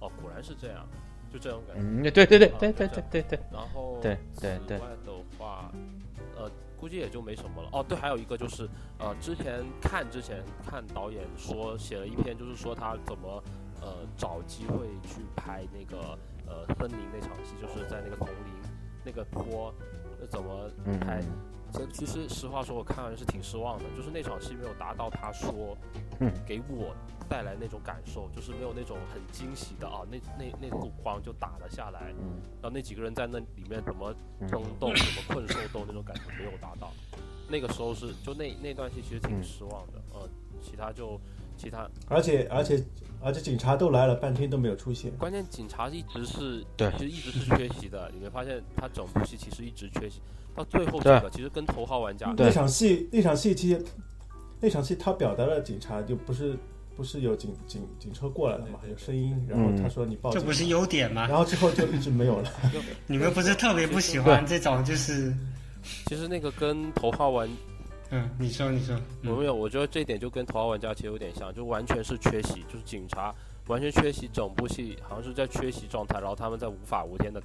哦，果然是这样，就这种感觉。嗯，对对对对对对对对。然后对对对。外的话，呃，估计也就没什么了。哦，对，还有一个就是呃，之前看之前看导演说写了一篇，就是说他怎么呃找机会去拍那个。呃，森林那场戏就是在那个丛林，那个坡，怎么拍？这其实实话说，我看完是挺失望的，就是那场戏没有达到他说给我带来那种感受，就是没有那种很惊喜的啊，那那那束光就打了下来，然后那几个人在那里面怎么争斗，怎么困兽斗那种感觉没有达到。那个时候是就那那段戏其实挺失望的，呃，其他就。其他，而且而且而且警察都来了，半天都没有出现。关键警察一直是对，其实一直是缺席的。你没发现他整部戏其实一直缺席，到最后这个其实跟头号玩家那场戏那场戏其实那场戏他表达了警察就不是不是有警警警车过来了嘛，有声音，然后他说你报警这不是优点吗？然后之后就一直没有了。你们不是特别不喜欢这种就是？其实那个跟头号玩。嗯，你说你说，我没有，我觉得这一点就跟《头号玩家》其实有点像，就完全是缺席，就是警察完全缺席，整部戏好像是在缺席状态，然后他们在无法无天的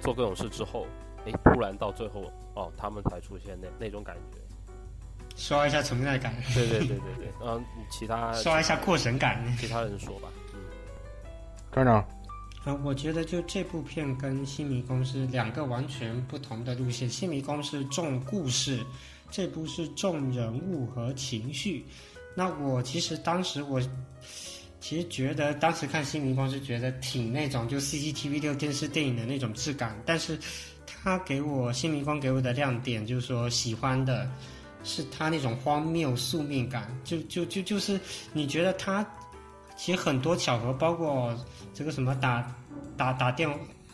做各种事之后，哎，突然到最后，哦，他们才出现那那种感觉，刷一下存在感，对对对对对，嗯，其他刷一下过审感，其他人说吧，嗯，站长，嗯，我觉得就这部片跟《新迷宫》是两个完全不同的路线，《新迷宫》是重故事。这部是重人物和情绪，那我其实当时我其实觉得当时看《新民光》是觉得挺那种就 CCTV 六电视电影的那种质感，但是他给我《新民光》给我的亮点就是说喜欢的是他那种荒谬宿命感，就就就就是你觉得他其实很多巧合，包括这个什么打打打电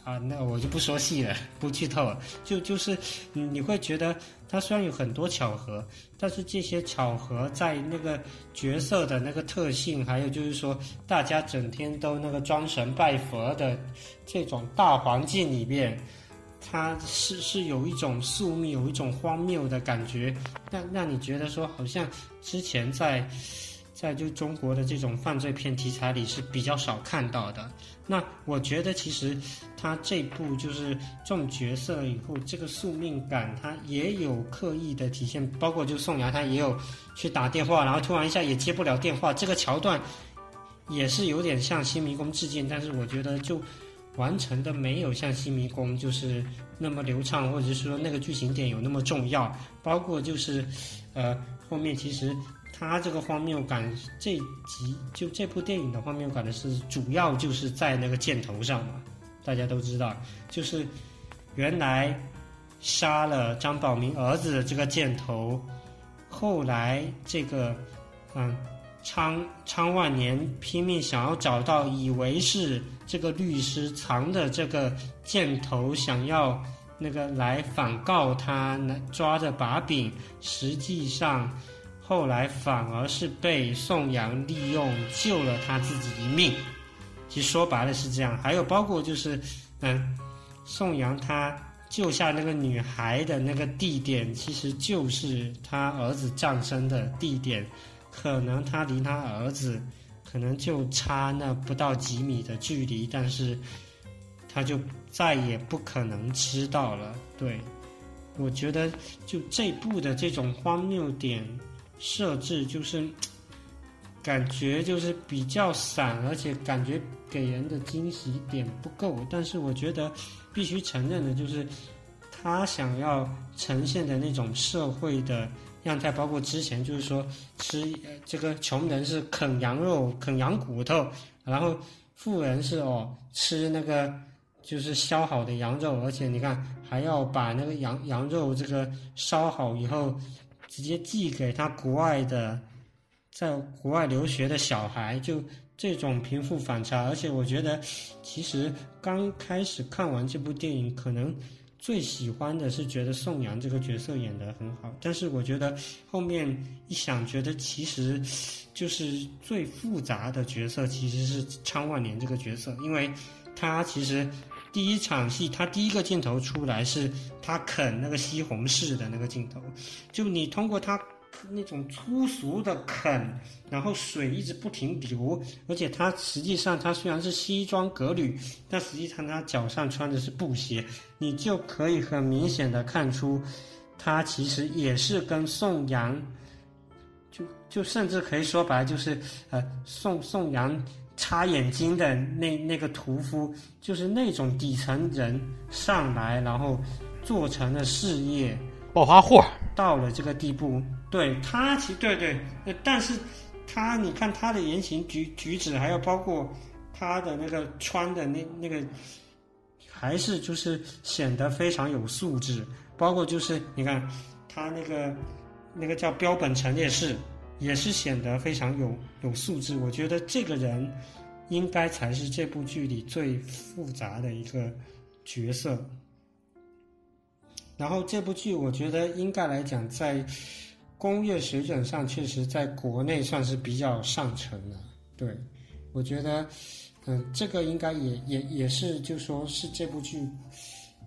啊，那我就不说细了，不剧透了，就就是你会觉得。它虽然有很多巧合，但是这些巧合在那个角色的那个特性，还有就是说大家整天都那个装神拜佛的这种大环境里面，它是是有一种宿命，有一种荒谬的感觉，让让你觉得说好像之前在。在就中国的这种犯罪片题材里是比较少看到的。那我觉得其实他这部就是这种角色以后这个宿命感，他也有刻意的体现。包括就宋阳他也有去打电话，然后突然一下也接不了电话，这个桥段也是有点向新迷宫致敬。但是我觉得就完成的没有像新迷宫就是那么流畅，或者是说那个剧情点有那么重要。包括就是呃后面其实。他这个荒谬感，这集就这部电影的荒谬感的是主要就是在那个箭头上嘛，大家都知道，就是原来杀了张宝明儿子的这个箭头，后来这个嗯昌昌万年拼命想要找到，以为是这个律师藏的这个箭头，想要那个来反告他，抓着把柄，实际上。后来反而是被宋阳利用救了他自己一命，其实说白了是这样。还有包括就是，嗯，宋阳他救下那个女孩的那个地点，其实就是他儿子葬身的地点，可能他离他儿子可能就差那不到几米的距离，但是他就再也不可能知道了。对，我觉得就这部的这种荒谬点。设置就是感觉就是比较散，而且感觉给人的惊喜点不够。但是我觉得必须承认的就是，他想要呈现的那种社会的样态，包括之前就是说吃这个穷人是啃羊肉、啃羊骨头，然后富人是哦吃那个就是削好的羊肉，而且你看还要把那个羊羊肉这个烧好以后，直接寄给他国外的，在国外留学的小孩，就这种贫富反差。而且我觉得，其实刚开始看完这部电影，可能最喜欢的是觉得宋阳这个角色演得很好，但是我觉得后面一想，觉得其实就是最复杂的角色其实是昌万年这个角色，因为他其实。第一场戏，他第一个镜头出来是他啃那个西红柿的那个镜头，就你通过他那种粗俗的啃，然后水一直不停流，而且他实际上他虽然是西装革履，但实际上他脚上穿的是布鞋，你就可以很明显的看出，他其实也是跟宋阳，就就甚至可以说白就是呃宋宋阳。擦眼睛的那那个屠夫，就是那种底层人上来，然后做成了事业，暴发户到了这个地步。对他，其对对，但是他你看他的言行举举止，还有包括他的那个穿的那那个，还是就是显得非常有素质。包括就是你看他那个那个叫标本陈列室。也是显得非常有有素质。我觉得这个人应该才是这部剧里最复杂的一个角色。然后这部剧，我觉得应该来讲，在工业水准上，确实在国内算是比较上乘的。对，我觉得，嗯，这个应该也也也是，就说是这部剧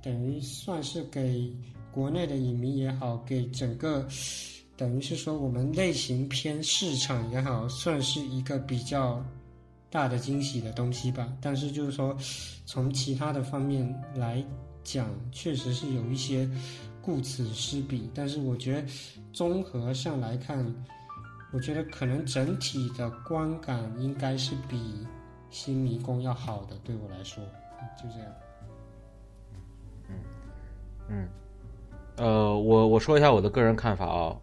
等于算是给国内的影迷也好，给整个。等于是说，我们类型片市场也好，算是一个比较大的惊喜的东西吧。但是就是说，从其他的方面来讲，确实是有一些顾此失彼。但是我觉得综合上来看，我觉得可能整体的观感应该是比《新迷宫》要好的。对我来说，就这样。嗯嗯，呃，我我说一下我的个人看法啊。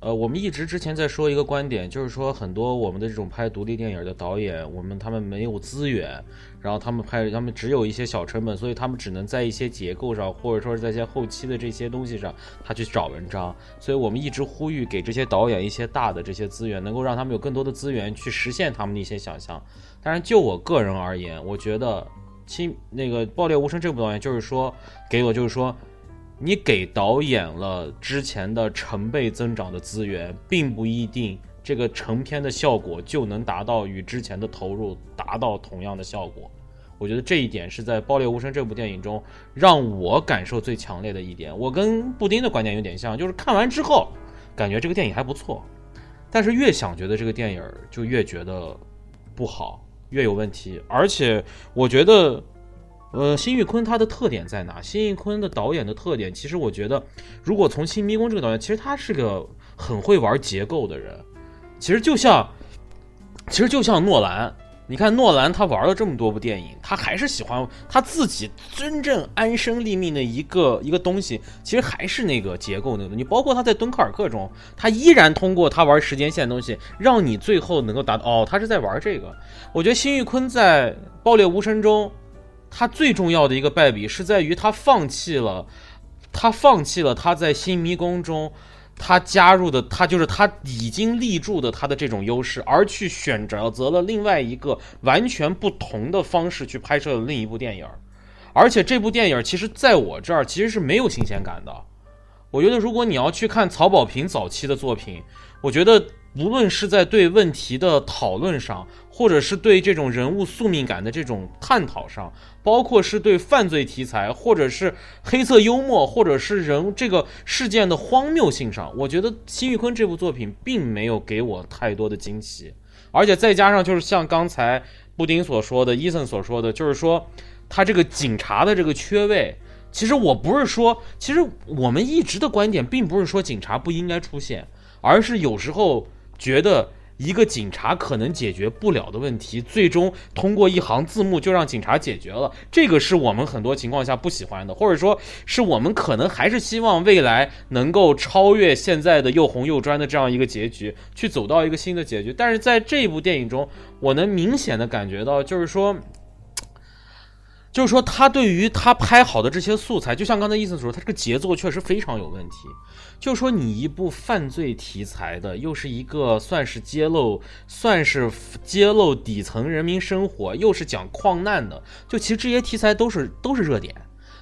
呃，我们一直之前在说一个观点，就是说很多我们的这种拍独立电影的导演，我们他们没有资源，然后他们拍他们只有一些小成本，所以他们只能在一些结构上，或者说是在一些后期的这些东西上，他去找文章。所以我们一直呼吁给这些导演一些大的这些资源，能够让他们有更多的资源去实现他们的一些想象。但是就我个人而言，我觉得亲那个《爆裂无声》这部导演就是说给我就是说。你给导演了之前的成倍增长的资源，并不一定这个成片的效果就能达到与之前的投入达到同样的效果。我觉得这一点是在《爆裂无声》这部电影中让我感受最强烈的一点。我跟布丁的观点有点像，就是看完之后感觉这个电影还不错，但是越想觉得这个电影就越觉得不好，越有问题。而且我觉得。呃，辛玉坤他的特点在哪？辛玉坤的导演的特点，其实我觉得，如果从《新迷宫》这个导演，其实他是个很会玩结构的人。其实就像，其实就像诺兰，你看诺兰他玩了这么多部电影，他还是喜欢他自己真正安身立命的一个一个东西，其实还是那个结构那个。你包括他在《敦刻尔克》中，他依然通过他玩时间线的东西，让你最后能够达到哦，他是在玩这个。我觉得辛玉坤在《爆裂无声》中。他最重要的一个败笔是在于他放弃了，他放弃了他在新迷宫中，他加入的他就是他已经立住的他的这种优势，而去选择择了另外一个完全不同的方式去拍摄了另一部电影，而且这部电影其实在我这儿其实是没有新鲜感的。我觉得如果你要去看曹保平早期的作品，我觉得无论是在对问题的讨论上，或者是对这种人物宿命感的这种探讨上，包括是对犯罪题材，或者是黑色幽默，或者是人这个事件的荒谬性上，我觉得辛玉坤这部作品并没有给我太多的惊喜，而且再加上就是像刚才布丁所说的，伊森所说的，就是说他这个警察的这个缺位，其实我不是说，其实我们一直的观点并不是说警察不应该出现，而是有时候觉得。一个警察可能解决不了的问题，最终通过一行字幕就让警察解决了。这个是我们很多情况下不喜欢的，或者说是我们可能还是希望未来能够超越现在的又红又专的这样一个结局，去走到一个新的结局。但是在这一部电影中，我能明显的感觉到，就是说。就是说他对于他拍好的这些素材，就像刚才意思说，他这个节奏确实非常有问题。就是说你一部犯罪题材的，又是一个算是揭露，算是揭露底层人民生活，又是讲矿难的，就其实这些题材都是都是热点，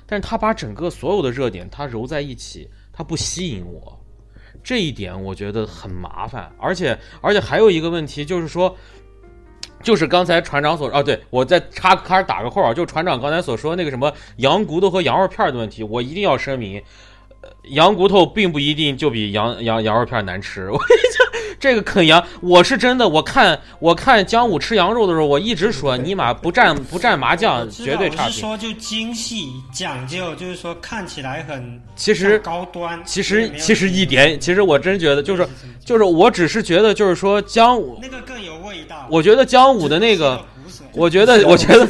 但是他把整个所有的热点他揉在一起，他不吸引我，这一点我觉得很麻烦。而且而且还有一个问题就是说。就是刚才船长所啊，对我再插开始打个括号，就船长刚才所说那个什么羊骨头和羊肉片的问题，我一定要声明，羊骨头并不一定就比羊羊羊肉片难吃。我。这个啃羊，我是真的。我看我看姜武吃羊肉的时候，我一直说尼玛不蘸不蘸麻酱绝对差评。是说就精细讲究，就是说看起来很其实高端。其实其实一点，其实我真觉得就是就是我只是觉得就是说姜武那个更有味道。我觉得姜武的那个，我觉得我觉得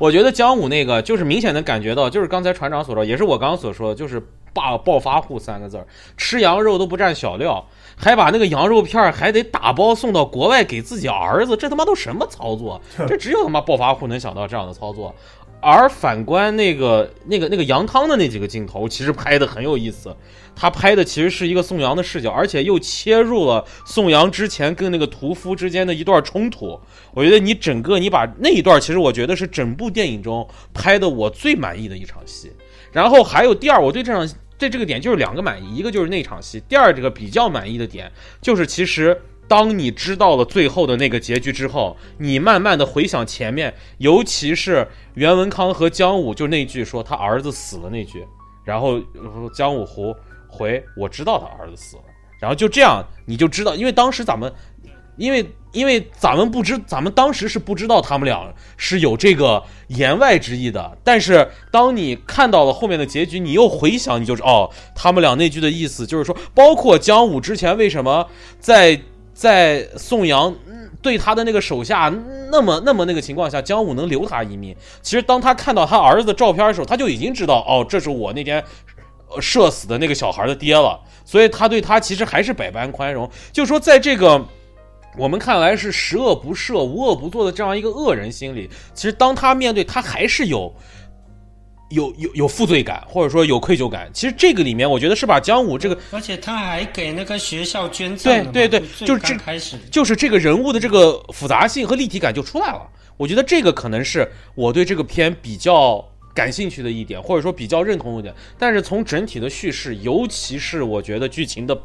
我觉得姜武那个就是明显能感觉到，就是刚才船长所说，也是我刚刚所说的，就是霸暴发户三个字儿，吃羊肉都不蘸小料。还把那个羊肉片还得打包送到国外给自己儿子，这他妈都什么操作？这只有他妈暴发户能想到这样的操作。而反观那个那个那个羊汤的那几个镜头，其实拍的很有意思。他拍的其实是一个宋阳的视角，而且又切入了宋阳之前跟那个屠夫之间的一段冲突。我觉得你整个你把那一段，其实我觉得是整部电影中拍的我最满意的一场戏。然后还有第二，我对这场。对这个点就是两个满意，一个就是那场戏，第二这个比较满意的点就是，其实当你知道了最后的那个结局之后，你慢慢的回想前面，尤其是袁文康和姜武就那句说他儿子死了那句，然后姜武湖回我知道他儿子死了，然后就这样你就知道，因为当时咱们。因为，因为咱们不知，咱们当时是不知道他们俩是有这个言外之意的。但是，当你看到了后面的结局，你又回想，你就是哦，他们俩那句的意思就是说，包括姜武之前为什么在在宋阳对他的那个手下那么那么那个情况下，姜武能留他一命。其实，当他看到他儿子的照片的时候，他就已经知道哦，这是我那天射死的那个小孩的爹了。所以，他对他其实还是百般宽容。就说在这个。我们看来是十恶不赦、无恶不作的这样一个恶人心里，其实当他面对他还是有有有有负罪感，或者说有愧疚感。其实这个里面，我觉得是把姜武这个，而且他还给那个学校捐赠，对对对，就是这开始，就是这个人物的这个复杂性和立体感就出来了。我觉得这个可能是我对这个片比较感兴趣的一点，或者说比较认同一点。但是从整体的叙事，尤其是我觉得剧情的，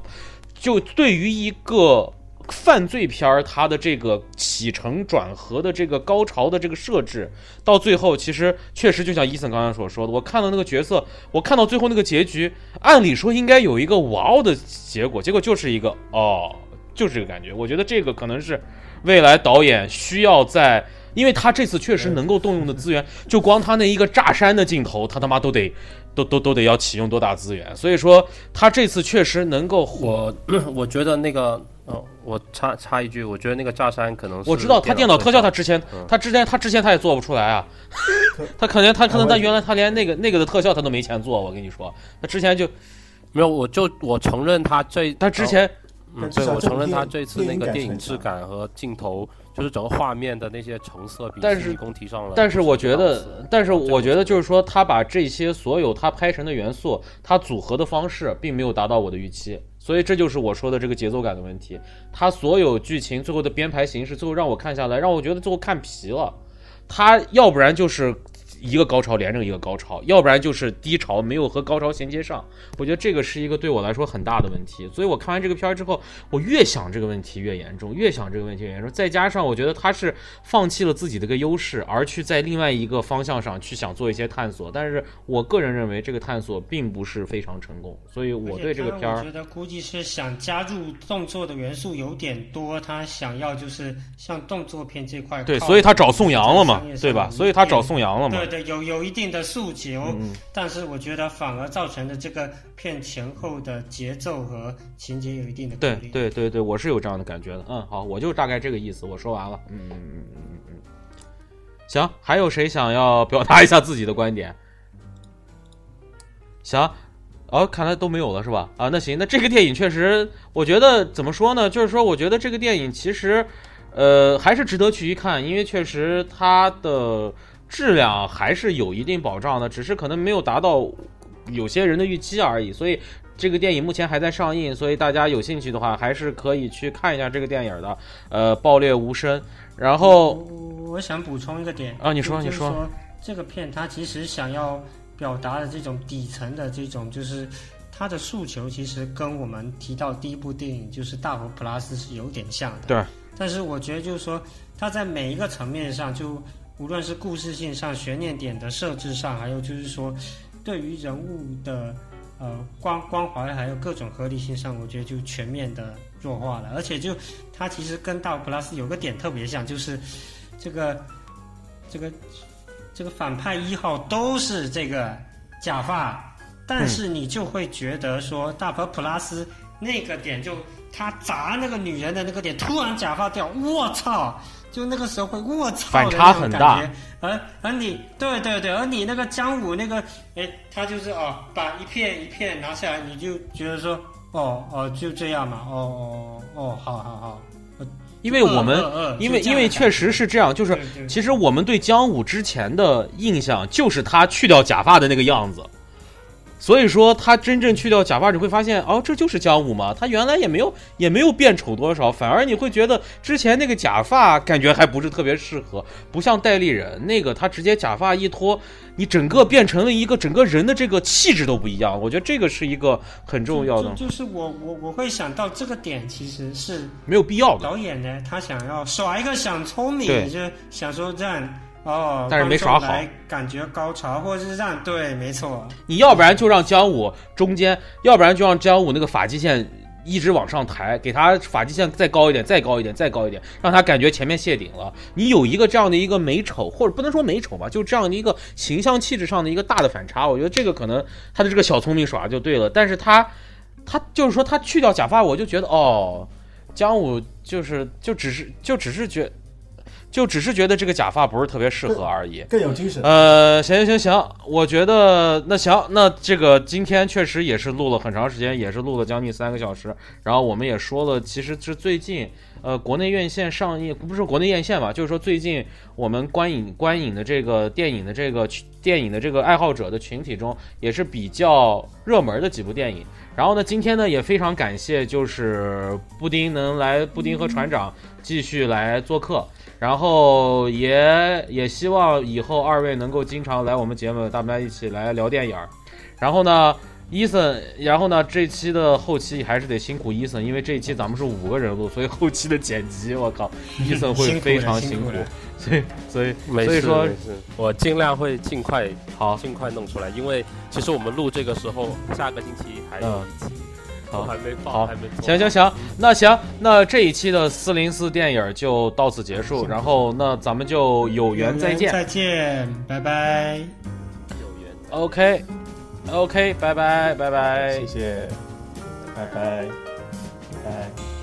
就对于一个。犯罪片儿，它的这个起承转合的这个高潮的这个设置，到最后其实确实就像伊森刚刚所说的，我看到那个角色，我看到最后那个结局，按理说应该有一个哇哦的结果，结果就是一个哦，就是这个感觉。我觉得这个可能是未来导演需要在，因为他这次确实能够动用的资源，就光他那一个炸山的镜头，他他妈都得。都都都得要启用多大资源，所以说他这次确实能够。火 我觉得那个，哦，我插插一句，我觉得那个炸山可能我知道他电脑特效，他之前他之前他之前他也做不出来啊，他可能他可能他原来他连那个那个的特效他都没钱做，我跟你说，他之前就没有，我就我承认他这他之前，嗯，对我承认他这次那个电影质感和镜头。就是整个画面的那些成色比但是提上了。但是我觉得，但是我觉得就是说，他把这些所有他拍成的元素，他组合的方式，并没有达到我的预期，所以这就是我说的这个节奏感的问题。他所有剧情最后的编排形式，最后让我看下来，让我觉得最后看皮了。他要不然就是。一个高潮连着一个高潮，要不然就是低潮没有和高潮衔接上。我觉得这个是一个对我来说很大的问题。所以我看完这个片儿之后，我越想这个问题越严重，越想这个问题越严重。再加上我觉得他是放弃了自己的个优势，而去在另外一个方向上去想做一些探索。但是我个人认为这个探索并不是非常成功。所以我对这个片儿，我觉得估计是想加入动作的元素有点多，他想要就是像动作片这块，对，所以他找宋阳了嘛，对吧？所以他找宋阳了嘛。对对，有有一定的诉求，但是我觉得反而造成的这个片前后的节奏和情节有一定的对对对对，我是有这样的感觉的。嗯，好，我就大概这个意思，我说完了。嗯嗯嗯嗯嗯，行，还有谁想要表达一下自己的观点？行，哦，看来都没有了是吧？啊，那行，那这个电影确实，我觉得怎么说呢？就是说，我觉得这个电影其实，呃，还是值得去一看，因为确实它的。质量还是有一定保障的，只是可能没有达到有些人的预期而已。所以这个电影目前还在上映，所以大家有兴趣的话，还是可以去看一下这个电影的。呃，爆裂无声。然后我想补充一个点啊，你说你说，这个片它其实想要表达的这种底层的这种，就是它的诉求，其实跟我们提到第一部电影就是《大佛普拉斯》是有点像的。对。但是我觉得就是说，它在每一个层面上，就无论是故事性上、悬念点的设置上，还有就是说，对于人物的呃关关怀，还有各种合理性上，我觉得就全面的弱化了。而且就它其实跟大 plus 有个点特别像，就是这个这个这个反派一号都是这个假发，但是你就会觉得说大佛普拉斯那个点就。他砸那个女人的那个点，突然假发掉，我操！就那个时候会我操反差很大。而而你，对对对，而你那个姜武那个，哎，他就是哦，把一片一片拿下来，你就觉得说，哦哦，就这样嘛，哦哦哦，好好好。因为我们，因为因为确实是这样，就是其实我们对姜武之前的印象就是他去掉假发的那个样子。所以说，他真正去掉假发，你会发现，哦，这就是姜武嘛。他原来也没有，也没有变丑多少，反而你会觉得之前那个假发感觉还不是特别适合，不像戴立人那个，他直接假发一脱，你整个变成了一个整个人的这个气质都不一样。我觉得这个是一个很重要的。就是我我我会想到这个点，其实是没有必要的。导演呢，他想要耍一个想聪明，就想说这样。哦，但是没耍好，感觉高潮，或者是让对，没错。你要不然就让姜武中间，要不然就让姜武那个发际线一直往上抬，给他发际线再高一点，再高一点，再高一点，让他感觉前面谢顶了。你有一个这样的一个美丑，或者不能说美丑吧，就这样的一个形象气质上的一个大的反差。我觉得这个可能他的这个小聪明耍就对了。但是他，他就是说他去掉假发，我就觉得哦，姜武就是就只是就只是觉。就只是觉得这个假发不是特别适合而已，更有精神。呃，行行行行，我觉得那行，那这个今天确实也是录了很长时间，也是录了将近三个小时。然后我们也说了，其实是最近，呃，国内院线上映，不是国内院线吧，就是说最近我们观影观影的这个电影的这个电影的这个爱好者的群体中，也是比较热门的几部电影。然后呢，今天呢也非常感谢，就是布丁能来，布丁和船长继续来做客。然后也也希望以后二位能够经常来我们节目，大家一起来聊电影儿。然后呢，伊森，然后呢，这期的后期还是得辛苦伊森，因为这一期咱们是五个人录，所以后期的剪辑，我靠，伊森会非常辛苦。所以，所以，所以说，我尽量会尽快好，尽快弄出来，因为其实我们录这个时候，下个星期还有一期。好，还没好，行行行，那行，那这一期的四零四电影就到此结束，然后那咱们就有缘再见，再见，拜拜，有缘，OK，OK，拜拜，拜拜，谢谢，拜拜。拜，拜。